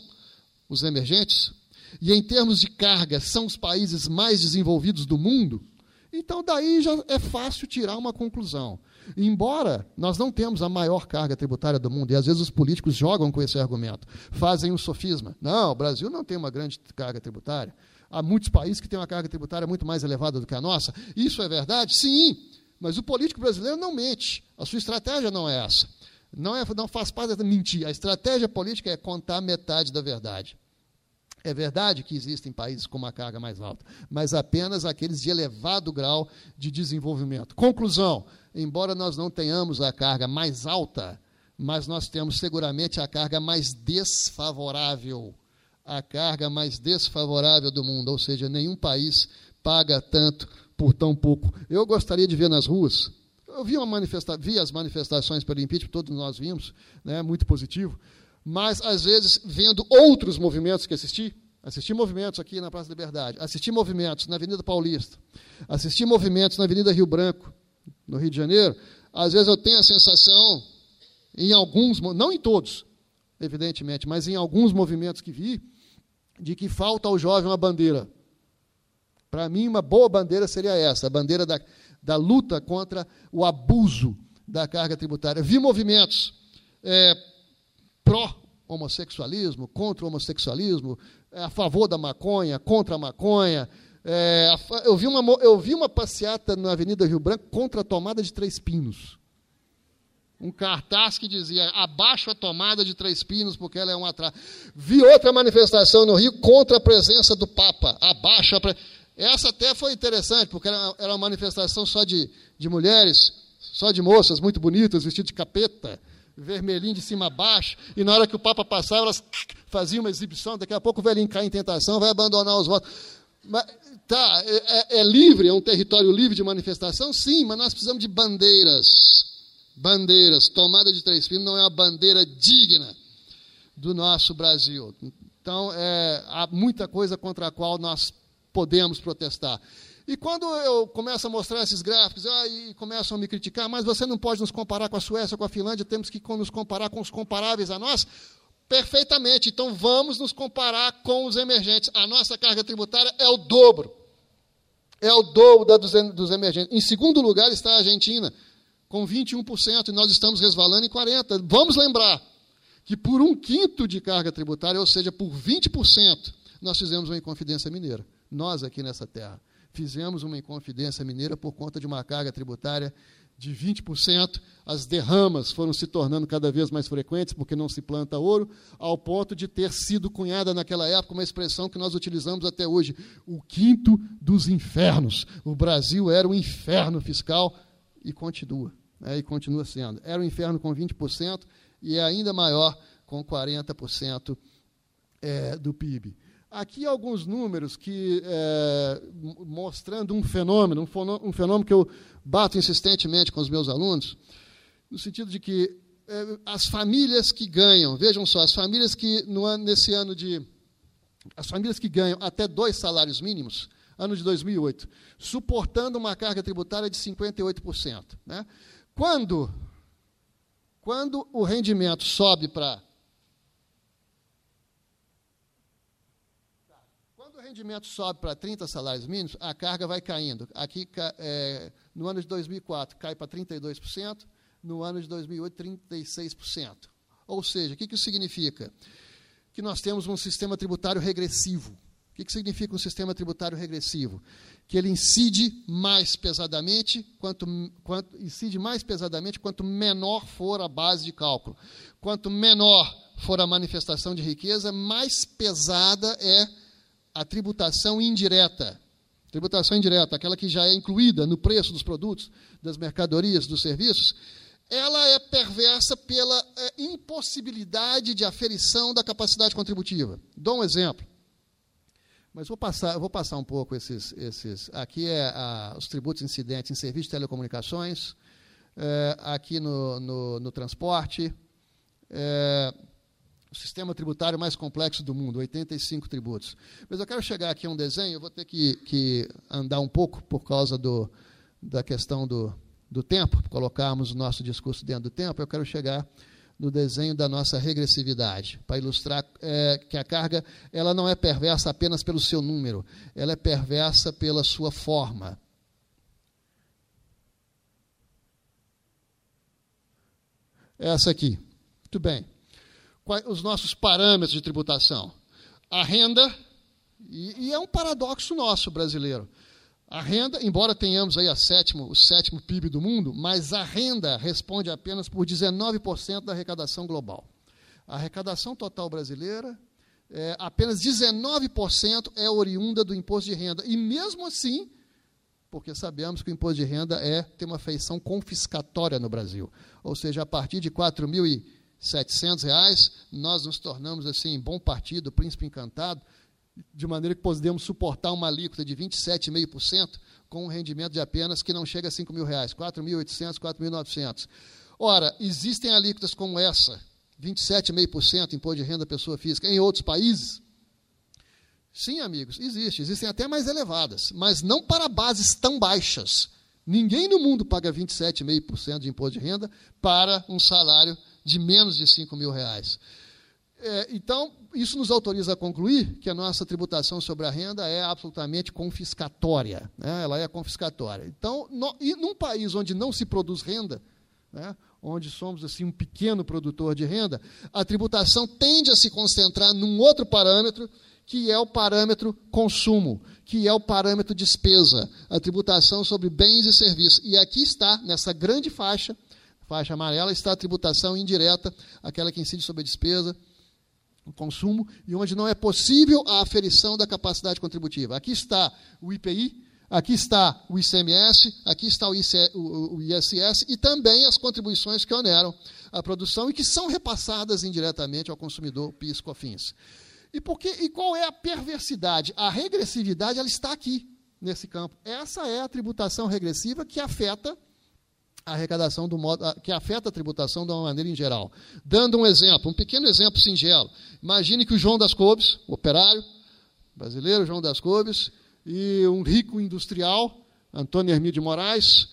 os emergentes, e em termos de carga, são os países mais desenvolvidos do mundo, então daí já é fácil tirar uma conclusão. Embora nós não temos a maior carga tributária do mundo, e às vezes os políticos jogam com esse argumento, fazem um sofisma. Não, o Brasil não tem uma grande carga tributária. Há muitos países que têm uma carga tributária muito mais elevada do que a nossa. Isso é verdade? Sim. Mas o político brasileiro não mente. A sua estratégia não é essa. Não, é, não faz parte da mentir. A estratégia política é contar metade da verdade. É verdade que existem países com uma carga mais alta, mas apenas aqueles de elevado grau de desenvolvimento. Conclusão: embora nós não tenhamos a carga mais alta, mas nós temos seguramente a carga mais desfavorável a carga mais desfavorável do mundo, ou seja, nenhum país paga tanto por tão pouco. Eu gostaria de ver nas ruas, eu vi, vi as manifestações pelo impeachment, todos nós vimos, né, muito positivo, mas às vezes vendo outros movimentos que assisti, assisti movimentos aqui na Praça da Liberdade, assisti movimentos na Avenida Paulista, assisti movimentos na Avenida Rio Branco, no Rio de Janeiro, às vezes eu tenho a sensação, em alguns, não em todos, evidentemente, mas em alguns movimentos que vi, de que falta ao jovem uma bandeira. Para mim, uma boa bandeira seria essa, a bandeira da, da luta contra o abuso da carga tributária. Vi movimentos é, pró-homossexualismo, contra o homossexualismo, é, a favor da maconha, contra a maconha. É, eu, vi uma, eu vi uma passeata na Avenida Rio Branco contra a tomada de Três Pinos um cartaz que dizia abaixo a tomada de Três Pinos, porque ela é um atraso. Vi outra manifestação no Rio contra a presença do Papa, abaixo a pre... Essa até foi interessante, porque era, era uma manifestação só de, de mulheres, só de moças muito bonitas, vestidas de capeta, vermelhinho de cima a baixo, e na hora que o Papa passava, elas faziam uma exibição, daqui a pouco o velhinho cai em tentação, vai abandonar os votos. Mas, tá, é, é, é livre, é um território livre de manifestação? Sim, mas nós precisamos de bandeiras bandeiras. Tomada de Três Pinos não é uma bandeira digna do nosso Brasil. Então, é, há muita coisa contra a qual nós podemos protestar. E quando eu começo a mostrar esses gráficos, aí começam a me criticar, mas você não pode nos comparar com a Suécia, com a Finlândia, temos que nos comparar com os comparáveis a nós? Perfeitamente. Então vamos nos comparar com os emergentes. A nossa carga tributária é o dobro. É o dobro da dos, dos emergentes. Em segundo lugar está a Argentina, com 21% e nós estamos resvalando em 40%. Vamos lembrar que por um quinto de carga tributária, ou seja, por 20%, nós fizemos uma Inconfidência Mineira. Nós aqui nessa terra fizemos uma Inconfidência Mineira por conta de uma carga tributária de 20%. As derramas foram se tornando cada vez mais frequentes, porque não se planta ouro, ao ponto de ter sido cunhada naquela época uma expressão que nós utilizamos até hoje: o quinto dos infernos. O Brasil era um inferno fiscal e continua né, e continua sendo. Era o inferno com 20% e é ainda maior com 40% é, do PIB. Aqui alguns números que é, mostrando um fenômeno, um fenômeno que eu bato insistentemente com os meus alunos, no sentido de que é, as famílias que ganham, vejam só, as famílias que no nesse ano de as famílias que ganham até dois salários mínimos, ano de 2008, suportando uma carga tributária de 58%. Né? Quando, quando o rendimento sobe para. Quando rendimento sobe para 30 salários mínimos, a carga vai caindo. Aqui, é, no ano de 2004, cai para 32%, no ano de 2008, 36%. Ou seja, o que, que isso significa? Que nós temos um sistema tributário regressivo. O que, que significa um sistema tributário regressivo? Que ele incide mais pesadamente quanto, quanto incide mais pesadamente quanto menor for a base de cálculo. Quanto menor for a manifestação de riqueza, mais pesada é a tributação indireta. Tributação indireta, aquela que já é incluída no preço dos produtos, das mercadorias, dos serviços, ela é perversa pela é, impossibilidade de aferição da capacidade contributiva. Dou um exemplo. Mas vou passar, vou passar um pouco esses. esses aqui é a, os tributos incidentes em serviços de telecomunicações, é, aqui no, no, no transporte. É, o sistema tributário mais complexo do mundo, 85 tributos. Mas eu quero chegar aqui a um desenho, eu vou ter que, que andar um pouco por causa do, da questão do, do tempo, colocarmos o nosso discurso dentro do tempo, eu quero chegar no desenho da nossa regressividade, para ilustrar é, que a carga ela não é perversa apenas pelo seu número, ela é perversa pela sua forma. Essa aqui. Muito bem os nossos parâmetros de tributação. A renda, e, e, é um paradoxo nosso brasileiro. A renda, embora tenhamos aí sétimo, o sétimo PIB do mundo, mas a renda responde apenas por 19% da arrecadação global. A arrecadação total brasileira, é, apenas 19% é oriunda do imposto de renda. E mesmo assim, porque sabemos que o imposto de renda é, tem uma feição confiscatória no Brasil. Ou seja, a partir de 4 mil e 700 reais, nós nos tornamos assim, bom partido, príncipe encantado, de maneira que podemos suportar uma alíquota de 27,5% com um rendimento de apenas que não chega a 5 mil reais, 4.800, 4.900. Ora, existem alíquotas como essa, 27,5% imposto de renda pessoa física, em outros países? Sim, amigos, existe. Existem até mais elevadas, mas não para bases tão baixas. Ninguém no mundo paga 27,5% de imposto de renda para um salário de menos de 5 mil reais. É, então, isso nos autoriza a concluir que a nossa tributação sobre a renda é absolutamente confiscatória. Né? Ela é confiscatória. Então, no, e num país onde não se produz renda, né? onde somos assim um pequeno produtor de renda, a tributação tende a se concentrar num outro parâmetro, que é o parâmetro consumo, que é o parâmetro despesa, a tributação sobre bens e serviços. E aqui está, nessa grande faixa, Faixa amarela está a tributação indireta, aquela que incide sobre a despesa, o consumo, e onde não é possível a aferição da capacidade contributiva. Aqui está o IPI, aqui está o ICMS, aqui está o, ISS e também as contribuições que oneram a produção e que são repassadas indiretamente ao consumidor PIS COFINS. E, por que, e qual é a perversidade? A regressividade ela está aqui, nesse campo. Essa é a tributação regressiva que afeta a arrecadação do modo que afeta a tributação de uma maneira em geral. Dando um exemplo, um pequeno exemplo singelo. Imagine que o João das Cobes, operário brasileiro João das Cobes, e um rico industrial, Antônio Hermídio de Moraes,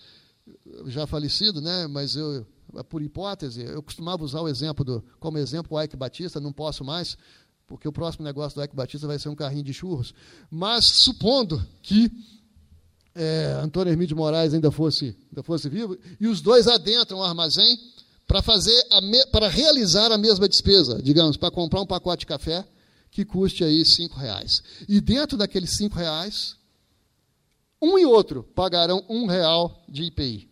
já falecido, né, mas eu por hipótese, eu costumava usar o exemplo do, como exemplo o Ike Batista, não posso mais, porque o próximo negócio do Ike Batista vai ser um carrinho de churros. Mas supondo que é, Antônio Hermídio Moraes ainda fosse, ainda fosse vivo, e os dois adentram o armazém para fazer para realizar a mesma despesa, digamos, para comprar um pacote de café que custe aí cinco reais. E dentro daqueles cinco reais, um e outro pagarão um real de IPI.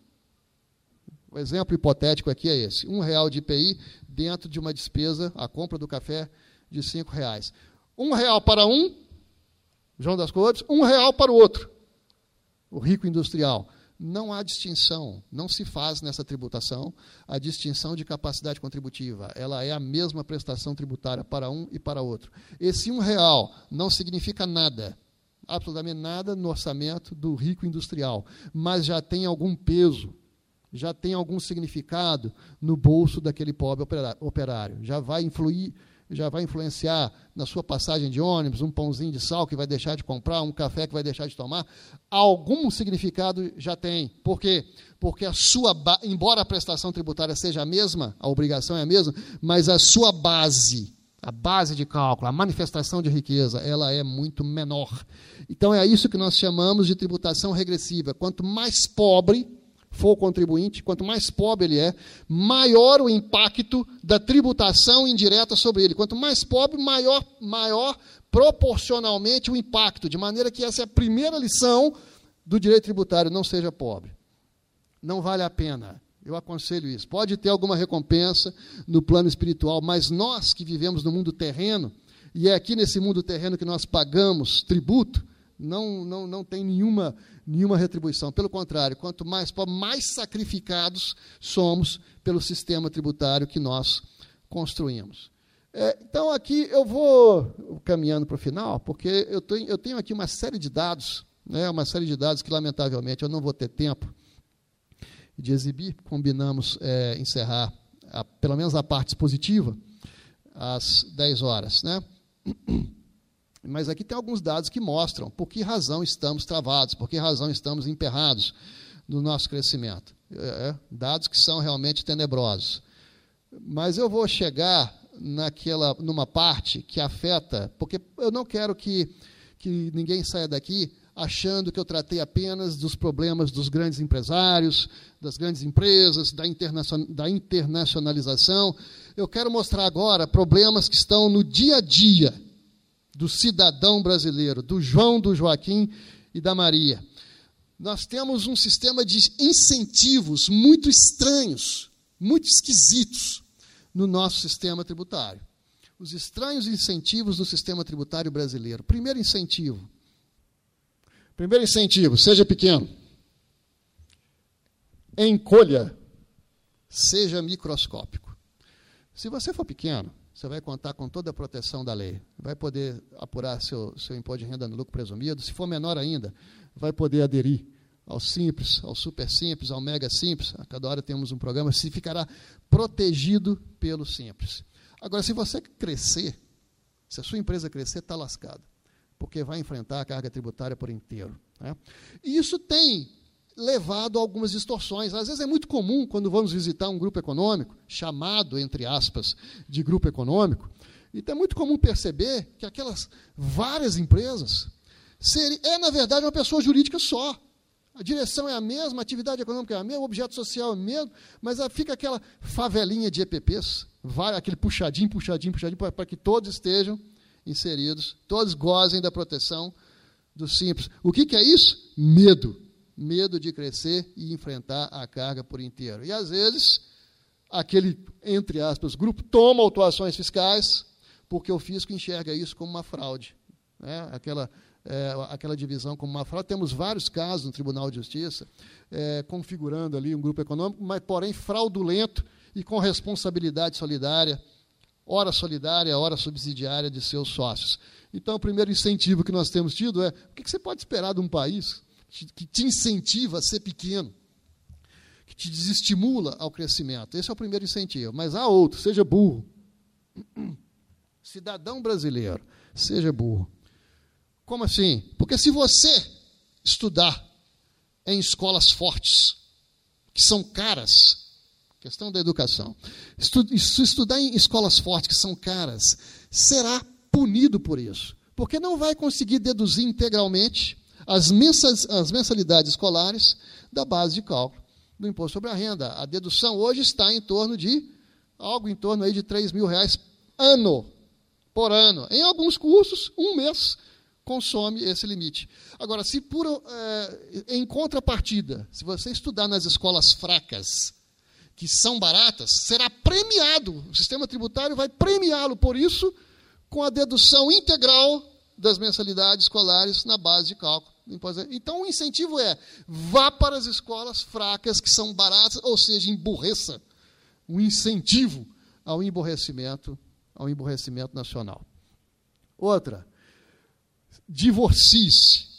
O exemplo hipotético aqui é esse: um real de IPI dentro de uma despesa, a compra do café de cinco reais. Um real para um, João das Cores, um real para o outro o rico industrial. Não há distinção, não se faz nessa tributação a distinção de capacidade contributiva. Ela é a mesma prestação tributária para um e para outro. Esse um real não significa nada, absolutamente nada no orçamento do rico industrial, mas já tem algum peso, já tem algum significado no bolso daquele pobre operário. Já vai influir já vai influenciar na sua passagem de ônibus, um pãozinho de sal que vai deixar de comprar, um café que vai deixar de tomar, algum significado já tem. Por quê? Porque a sua, embora a prestação tributária seja a mesma, a obrigação é a mesma, mas a sua base a base de cálculo, a manifestação de riqueza, ela é muito menor. Então é isso que nós chamamos de tributação regressiva. Quanto mais pobre for o contribuinte, quanto mais pobre ele é, maior o impacto da tributação indireta sobre ele. Quanto mais pobre, maior, maior proporcionalmente o impacto, de maneira que essa é a primeira lição do direito tributário, não seja pobre. Não vale a pena. Eu aconselho isso. Pode ter alguma recompensa no plano espiritual, mas nós que vivemos no mundo terreno, e é aqui nesse mundo terreno que nós pagamos tributo, não, não, não tem nenhuma, nenhuma retribuição. Pelo contrário, quanto mais mais sacrificados somos pelo sistema tributário que nós construímos. É, então, aqui eu vou caminhando para o final, porque eu tenho, eu tenho aqui uma série de dados, né, uma série de dados que, lamentavelmente, eu não vou ter tempo de exibir. Combinamos é, encerrar, a, pelo menos a parte expositiva, às 10 horas. Né? Mas aqui tem alguns dados que mostram por que razão estamos travados, por que razão estamos emperrados no nosso crescimento. É, é, dados que são realmente tenebrosos. Mas eu vou chegar naquela, numa parte que afeta, porque eu não quero que, que ninguém saia daqui achando que eu tratei apenas dos problemas dos grandes empresários, das grandes empresas, da, da internacionalização. Eu quero mostrar agora problemas que estão no dia a dia do cidadão brasileiro, do João, do Joaquim e da Maria. Nós temos um sistema de incentivos muito estranhos, muito esquisitos no nosso sistema tributário. Os estranhos incentivos no sistema tributário brasileiro. Primeiro incentivo. Primeiro incentivo, seja pequeno. Encolha, seja microscópico. Se você for pequeno, você vai contar com toda a proteção da lei. Vai poder apurar seu, seu imposto de renda no lucro presumido. Se for menor ainda, vai poder aderir ao simples, ao super simples, ao mega simples. A cada hora temos um programa, se ficará protegido pelo simples. Agora, se você crescer, se a sua empresa crescer, está lascado, porque vai enfrentar a carga tributária por inteiro. Né? E isso tem levado a algumas distorções. Às vezes é muito comum, quando vamos visitar um grupo econômico, chamado, entre aspas, de grupo econômico, então é muito comum perceber que aquelas várias empresas seria, é, na verdade, uma pessoa jurídica só. A direção é a mesma, a atividade econômica é a mesma, o objeto social é o mesmo, mas fica aquela favelinha de EPPs, vai aquele puxadinho, puxadinho, puxadinho, para que todos estejam inseridos, todos gozem da proteção do simples. O que, que é isso? Medo medo de crescer e enfrentar a carga por inteiro. E às vezes, aquele, entre aspas, grupo toma autuações fiscais, porque o fisco enxerga isso como uma fraude. Né? Aquela, é, aquela divisão como uma fraude. Temos vários casos no Tribunal de Justiça, é, configurando ali um grupo econômico, mas, porém, fraudulento e com responsabilidade solidária, hora solidária, hora subsidiária de seus sócios. Então, o primeiro incentivo que nós temos tido é o que você pode esperar de um país que te incentiva a ser pequeno, que te desestimula ao crescimento. Esse é o primeiro incentivo. Mas há outro, seja burro. Cidadão brasileiro, seja burro. Como assim? Porque se você estudar em escolas fortes, que são caras, questão da educação, se estudar em escolas fortes, que são caras, será punido por isso. Porque não vai conseguir deduzir integralmente as, as mensalidades escolares da base de cálculo do imposto sobre a renda. A dedução hoje está em torno de algo em torno aí de 3 mil reais ano por ano. Em alguns cursos, um mês consome esse limite. Agora, se por, é, em contrapartida, se você estudar nas escolas fracas, que são baratas, será premiado. O sistema tributário vai premiá-lo por isso com a dedução integral das mensalidades escolares na base de cálculo então o incentivo é vá para as escolas fracas, que são baratas, ou seja, emburreça. Um incentivo ao emborrecimento, ao emborrecimento nacional. Outra, divorcie-se.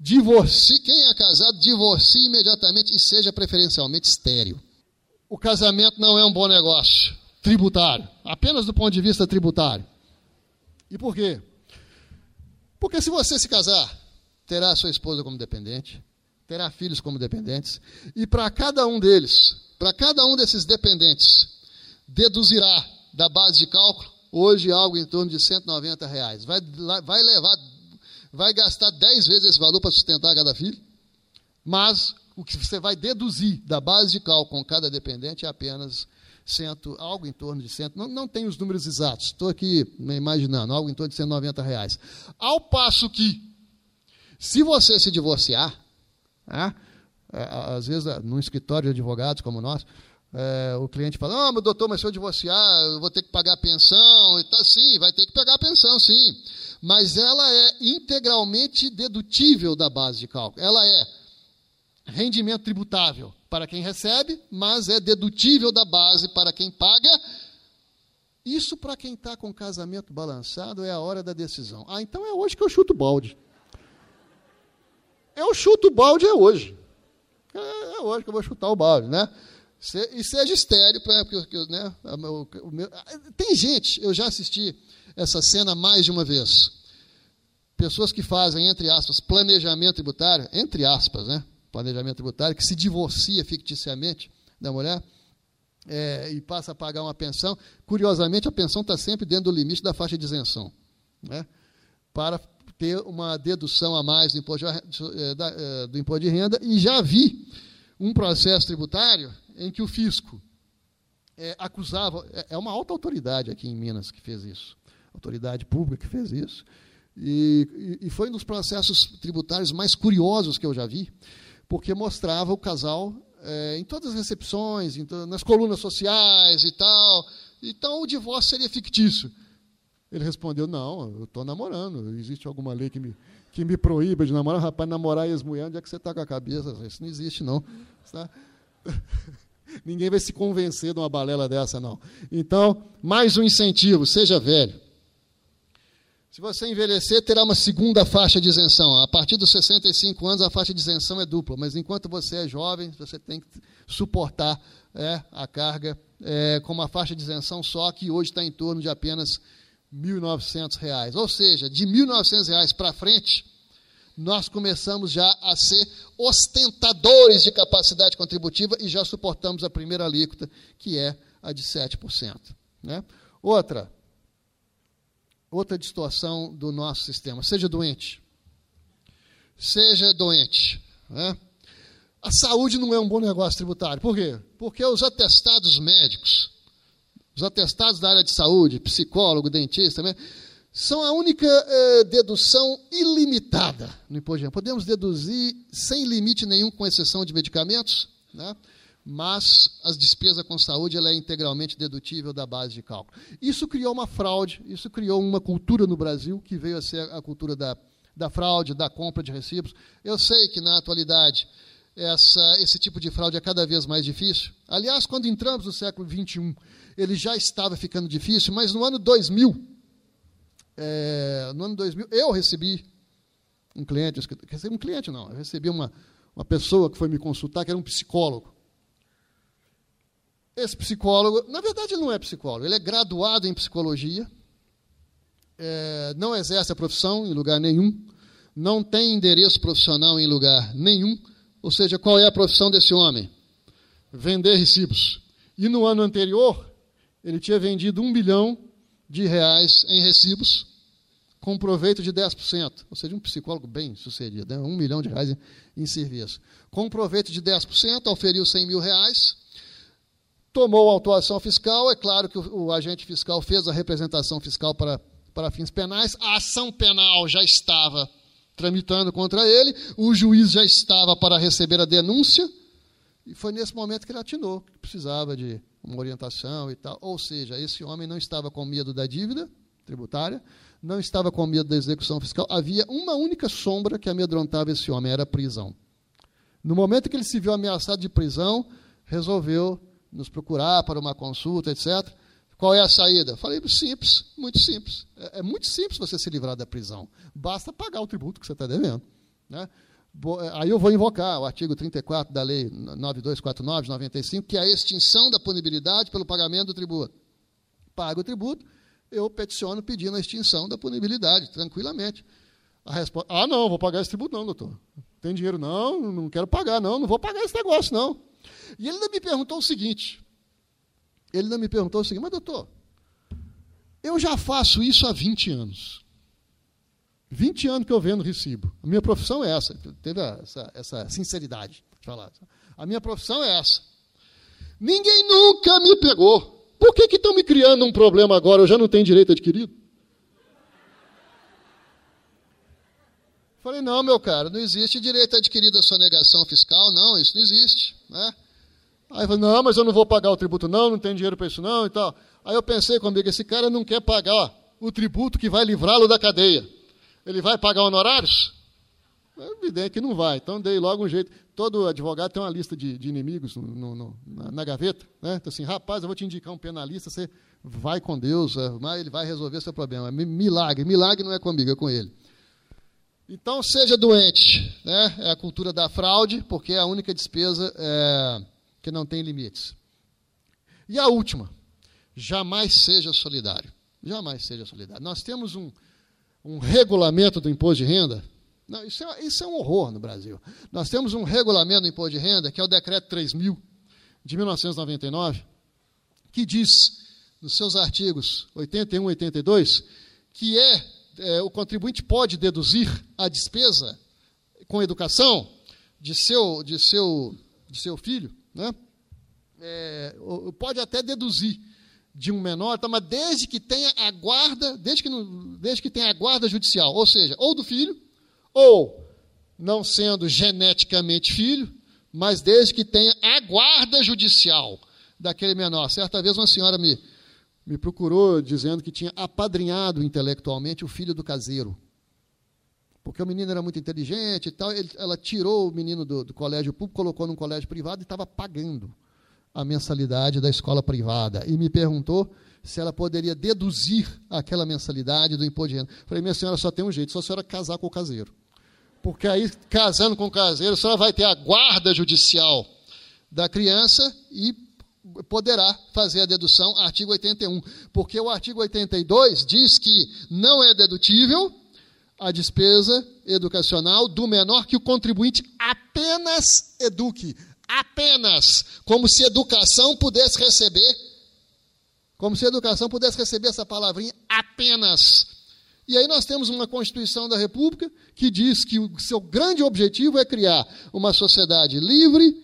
Divorcie, quem é casado, divorcie imediatamente e seja preferencialmente estéreo. O casamento não é um bom negócio tributário, apenas do ponto de vista tributário. E por quê? Porque se você se casar, terá sua esposa como dependente, terá filhos como dependentes, e para cada um deles, para cada um desses dependentes, deduzirá da base de cálculo, hoje algo em torno de 190 reais. Vai, vai levar, vai gastar 10 vezes esse valor para sustentar cada filho, mas o que você vai deduzir da base de cálculo com cada dependente é apenas cento, algo em torno de cento, não, não tenho os números exatos, estou aqui imaginando, algo em torno de 190 reais. Ao passo que, se você se divorciar, né, é, às vezes num escritório de advogados como nós, é, o cliente fala, ah, meu doutor, mas se eu divorciar, eu vou ter que pagar a pensão e tal. Sim, vai ter que pagar a pensão, sim. Mas ela é integralmente dedutível da base de cálculo. Ela é rendimento tributável para quem recebe, mas é dedutível da base para quem paga. Isso para quem está com casamento balançado é a hora da decisão. Ah, então é hoje que eu chuto o balde. Eu chuto o balde é hoje. É, é hoje que eu vou chutar o balde, né? E seja estéreo, porque, né, tem gente, eu já assisti essa cena mais de uma vez. Pessoas que fazem, entre aspas, planejamento tributário, entre aspas, né? Planejamento tributário, que se divorcia ficticiamente da mulher é, e passa a pagar uma pensão. Curiosamente, a pensão está sempre dentro do limite da faixa de isenção, né? para ter uma dedução a mais do imposto de, é, é, do imposto de renda. E já vi um processo tributário em que o fisco é, acusava, é, é uma alta autoridade aqui em Minas que fez isso, autoridade pública que fez isso, e, e foi um dos processos tributários mais curiosos que eu já vi, porque mostrava o casal é, em todas as recepções, to nas colunas sociais e tal. Então o divórcio seria fictício. Ele respondeu: Não, eu estou namorando. Existe alguma lei que me, que me proíba de namorar? Rapaz, namorar ex-mulher, onde é que você está com a cabeça? Isso não existe, não. Tá? Ninguém vai se convencer de uma balela dessa, não. Então, mais um incentivo: seja velho. Se você envelhecer, terá uma segunda faixa de isenção. A partir dos 65 anos, a faixa de isenção é dupla, mas enquanto você é jovem, você tem que suportar é, a carga é, com uma faixa de isenção só, que hoje está em torno de apenas R$ 1.900. Ou seja, de R$ 1.900 para frente, nós começamos já a ser ostentadores de capacidade contributiva e já suportamos a primeira alíquota, que é a de 7%. Né? Outra, outra distorção do nosso sistema. Seja doente. Seja doente. Né? A saúde não é um bom negócio tributário. Por quê? Porque os atestados médicos, os atestados da área de saúde, psicólogo, dentista, né, são a única eh, dedução ilimitada no imposto de renda. Podemos deduzir sem limite nenhum, com exceção de medicamentos, né? Mas as despesas com saúde ela é integralmente dedutível da base de cálculo. Isso criou uma fraude, isso criou uma cultura no Brasil que veio a ser a cultura da, da fraude, da compra de recibos. Eu sei que na atualidade essa, esse tipo de fraude é cada vez mais difícil. Aliás, quando entramos no século XXI, ele já estava ficando difícil, mas no ano 2000, é, no ano 2000, eu recebi um cliente, recebi um cliente não, eu recebi uma, uma pessoa que foi me consultar, que era um psicólogo. Esse psicólogo, na verdade, ele não é psicólogo, ele é graduado em psicologia, é, não exerce a profissão em lugar nenhum, não tem endereço profissional em lugar nenhum. Ou seja, qual é a profissão desse homem? Vender recibos. E no ano anterior, ele tinha vendido um bilhão de reais em recibos, com proveito de 10%. Ou seja, um psicólogo bem sucedido, né? um milhão de reais em, serviço. Com proveito de 10%, oferiu 100 mil reais tomou a autuação fiscal, é claro que o, o, agente fiscal fez a representação fiscal para, para fins penais, a ação penal já estava tramitando contra ele, o juiz já estava para receber a denúncia, e foi nesse momento que ele atinou, que precisava de uma orientação e tal. Ou seja, esse homem não estava com medo da dívida tributária, não estava com medo da execução fiscal, havia uma única sombra que amedrontava esse homem, era a prisão. No momento que ele se viu ameaçado de prisão, resolveu nos procurar para uma consulta, etc. Qual é a saída? Falei, simples, muito simples. É, é, muito simples você se livrar da prisão. Basta pagar o tributo que você está devendo. Né? É, aí eu vou invocar o artigo 34 da Lei 9249 de 95, que é a extinção da punibilidade pelo pagamento do tributo. Pago o tributo, eu peticiono pedindo a extinção da punibilidade, tranquilamente. A resposta, ah, não, vou pagar esse tributo não, doutor. Tem dinheiro? Não, não quero pagar, não, não vou pagar esse negócio, não. E ele ainda me perguntou o seguinte: ele ainda me perguntou o seguinte, mas doutor, Eu já faço isso há 20 anos. 20 anos que eu vendo recibo. A minha profissão é essa. Teve essa, essa sinceridade de falar. A minha profissão é essa. Ninguém nunca me pegou. Por que estão me criando um problema agora? Eu já não tenho direito adquirido? Falei, não, meu cara, não existe direito adquirido a sonegação fiscal, não, isso não existe. Né? Aí eu não, mas eu não vou pagar o tributo, não, não tenho dinheiro para isso, não, e tal. Aí eu pensei comigo, esse cara não quer pagar o tributo que vai livrá-lo da cadeia. Ele vai pagar honorários? É evidente que não vai. Então dei logo um jeito. Todo advogado tem uma lista de, de inimigos no, no, na, na, gaveta. Né? Então, assim, rapaz, eu vou te indicar um penalista, você vai com Deus, é, mas ele vai resolver seu problema. Milagre, milagre não é comigo, é com ele. Então, seja doente. Né? É a cultura da fraude, porque é a única despesa é, que não tem limites. E a última, jamais seja solidário. Jamais seja solidário. Nós temos um, um regulamento do imposto de renda. Não, isso, é, isso é um horror no Brasil. Nós temos um regulamento do imposto de renda, que é o Decreto 3000, de 1999, que diz, nos seus artigos 81 e 82, que é, é, o contribuinte pode deduzir a despesa com educação de seu, de seu, de seu filho, né? É, pode até deduzir de um menor, tá, mas desde que tenha a guarda, desde que, desde que tenha a guarda judicial, ou seja, ou do filho, ou não sendo geneticamente filho, mas desde que tenha a guarda judicial daquele menor. Certa vez uma senhora me, me procurou dizendo que tinha apadrinhado intelectualmente o filho do caseiro. Porque o menino era muito inteligente e tal, ele, ela tirou o menino do, do colégio público, colocou num colégio privado e estava pagando a mensalidade da escola privada e me perguntou se ela poderia deduzir aquela mensalidade do imposto de renda. Falei, minha senhora, só tem um jeito, só a senhora casar com o caseiro. Porque aí, casando com o caseiro, a senhora vai ter a guarda judicial da criança e poderá fazer a dedução, artigo 81. Porque o artigo 82 diz que não é dedutível a despesa educacional do menor que o contribuinte apenas eduque, apenas, como se educação pudesse receber, como se educação pudesse receber essa palavrinha apenas. E aí nós temos uma Constituição da República que diz que o seu grande objetivo é criar uma sociedade livre,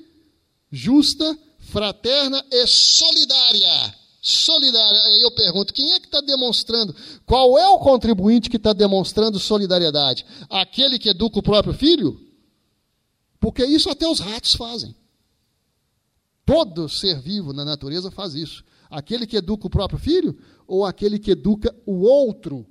justa, fraterna e solidária. Solidária. Aí eu pergunto: quem é que está demonstrando? Qual é o contribuinte que está demonstrando solidariedade? Aquele que educa o próprio filho? Porque isso até os ratos fazem. Todo ser vivo na natureza faz isso. Aquele que educa o próprio filho ou aquele que educa o outro,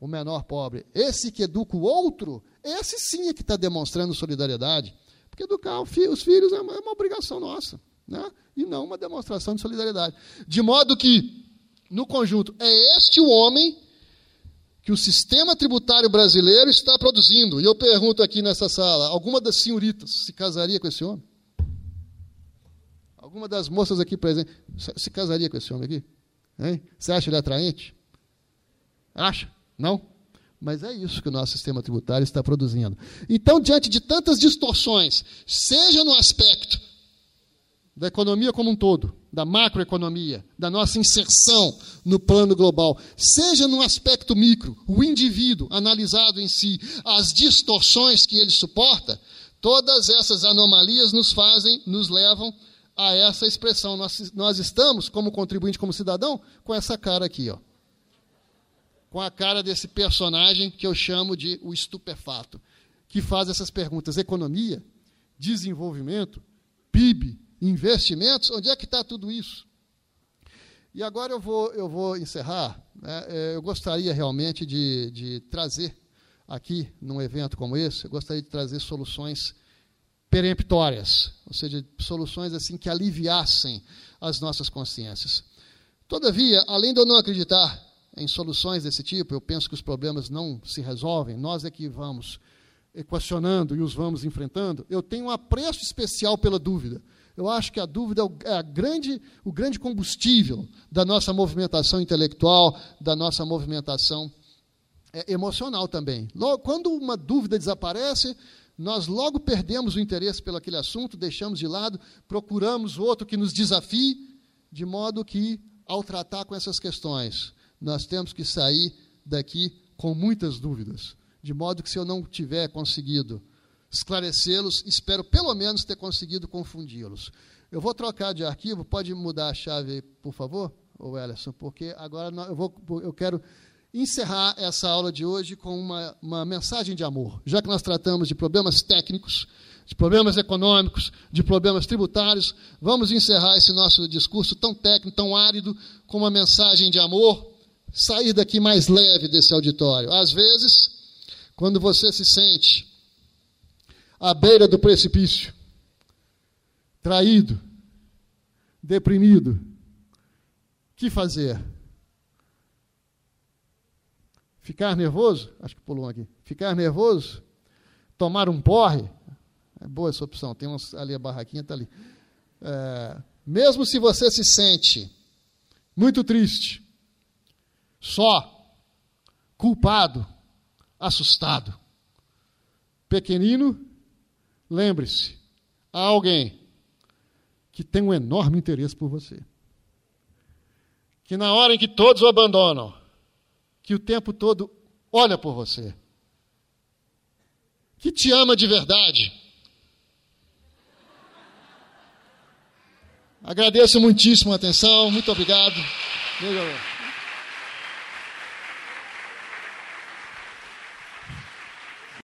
o menor pobre. Esse que educa o outro, esse sim é que está demonstrando solidariedade. Porque educar os filhos é uma, é obrigação nossa, né? e não uma demonstração de solidariedade. De modo que, no conjunto, é este o homem que o sistema tributário brasileiro está produzindo. E eu pergunto aqui nessa sala: alguma das senhoritas se casaria com esse homem? Alguma das moças aqui presentes se casaria com esse homem aqui? Hein? Você acha ele atraente? Acha? Não? Mas é isso que o nosso sistema tributário está produzindo. Então, diante de tantas distorções, seja no aspecto da economia como um todo, da macroeconomia, da nossa inserção no plano global, seja no aspecto micro, o indivíduo analisado em si, as distorções que ele suporta, todas essas anomalias nos fazem, nos levam a essa expressão. Nós, nós estamos, como contribuinte, como cidadão, com essa cara aqui, ó. Com a cara desse personagem que eu chamo de o estupefato, que faz essas perguntas: economia, desenvolvimento, PIB, investimentos, onde é que está tudo isso? E agora eu vou, eu vou encerrar. Né? É, eu gostaria realmente de, de trazer aqui, num evento como esse, eu gostaria de trazer soluções peremptórias, ou seja, soluções assim que aliviassem as nossas consciências. Todavia, além de eu não acreditar em soluções desse tipo, eu penso que os problemas não se resolvem, nós é que vamos equacionando e os vamos enfrentando. Eu tenho um apreço especial pela dúvida. Eu acho que a dúvida é a grande, o grande combustível da nossa movimentação intelectual, da nossa movimentação é, emocional também. Logo, quando uma dúvida desaparece, nós logo perdemos o interesse pelo aquele assunto, deixamos de lado, procuramos outro que nos desafie, de modo que, ao tratar com essas questões, nós temos que sair daqui com muitas dúvidas, de modo que se eu não tiver conseguido esclarecê-los, espero pelo menos ter conseguido confundi-los. Eu vou trocar de arquivo, pode mudar a chave aí, por favor, ou Ellison, porque agora eu, vou, eu quero encerrar essa aula de hoje com uma, uma mensagem de amor. Já que nós tratamos de problemas técnicos, de problemas econômicos, de problemas tributários, vamos encerrar esse nosso discurso tão técnico, tão árido, com uma mensagem de amor, sair daqui mais leve desse auditório. Às vezes, quando você se sente à beira do precipício, traído, deprimido, o que fazer? Ficar nervoso? Acho que pulou aqui. Ficar nervoso? Tomar um porre? É boa essa opção. Tem uns, ali a barraquinha está ali. É, mesmo se você se sente muito triste, só, culpado, assustado, pequenino, lembre-se, há alguém que tem um enorme interesse por você. Que na hora em que todos o abandonam, que o tempo todo olha por você. Que te ama de verdade. Agradeço muitíssimo a atenção, muito obrigado. Beijo.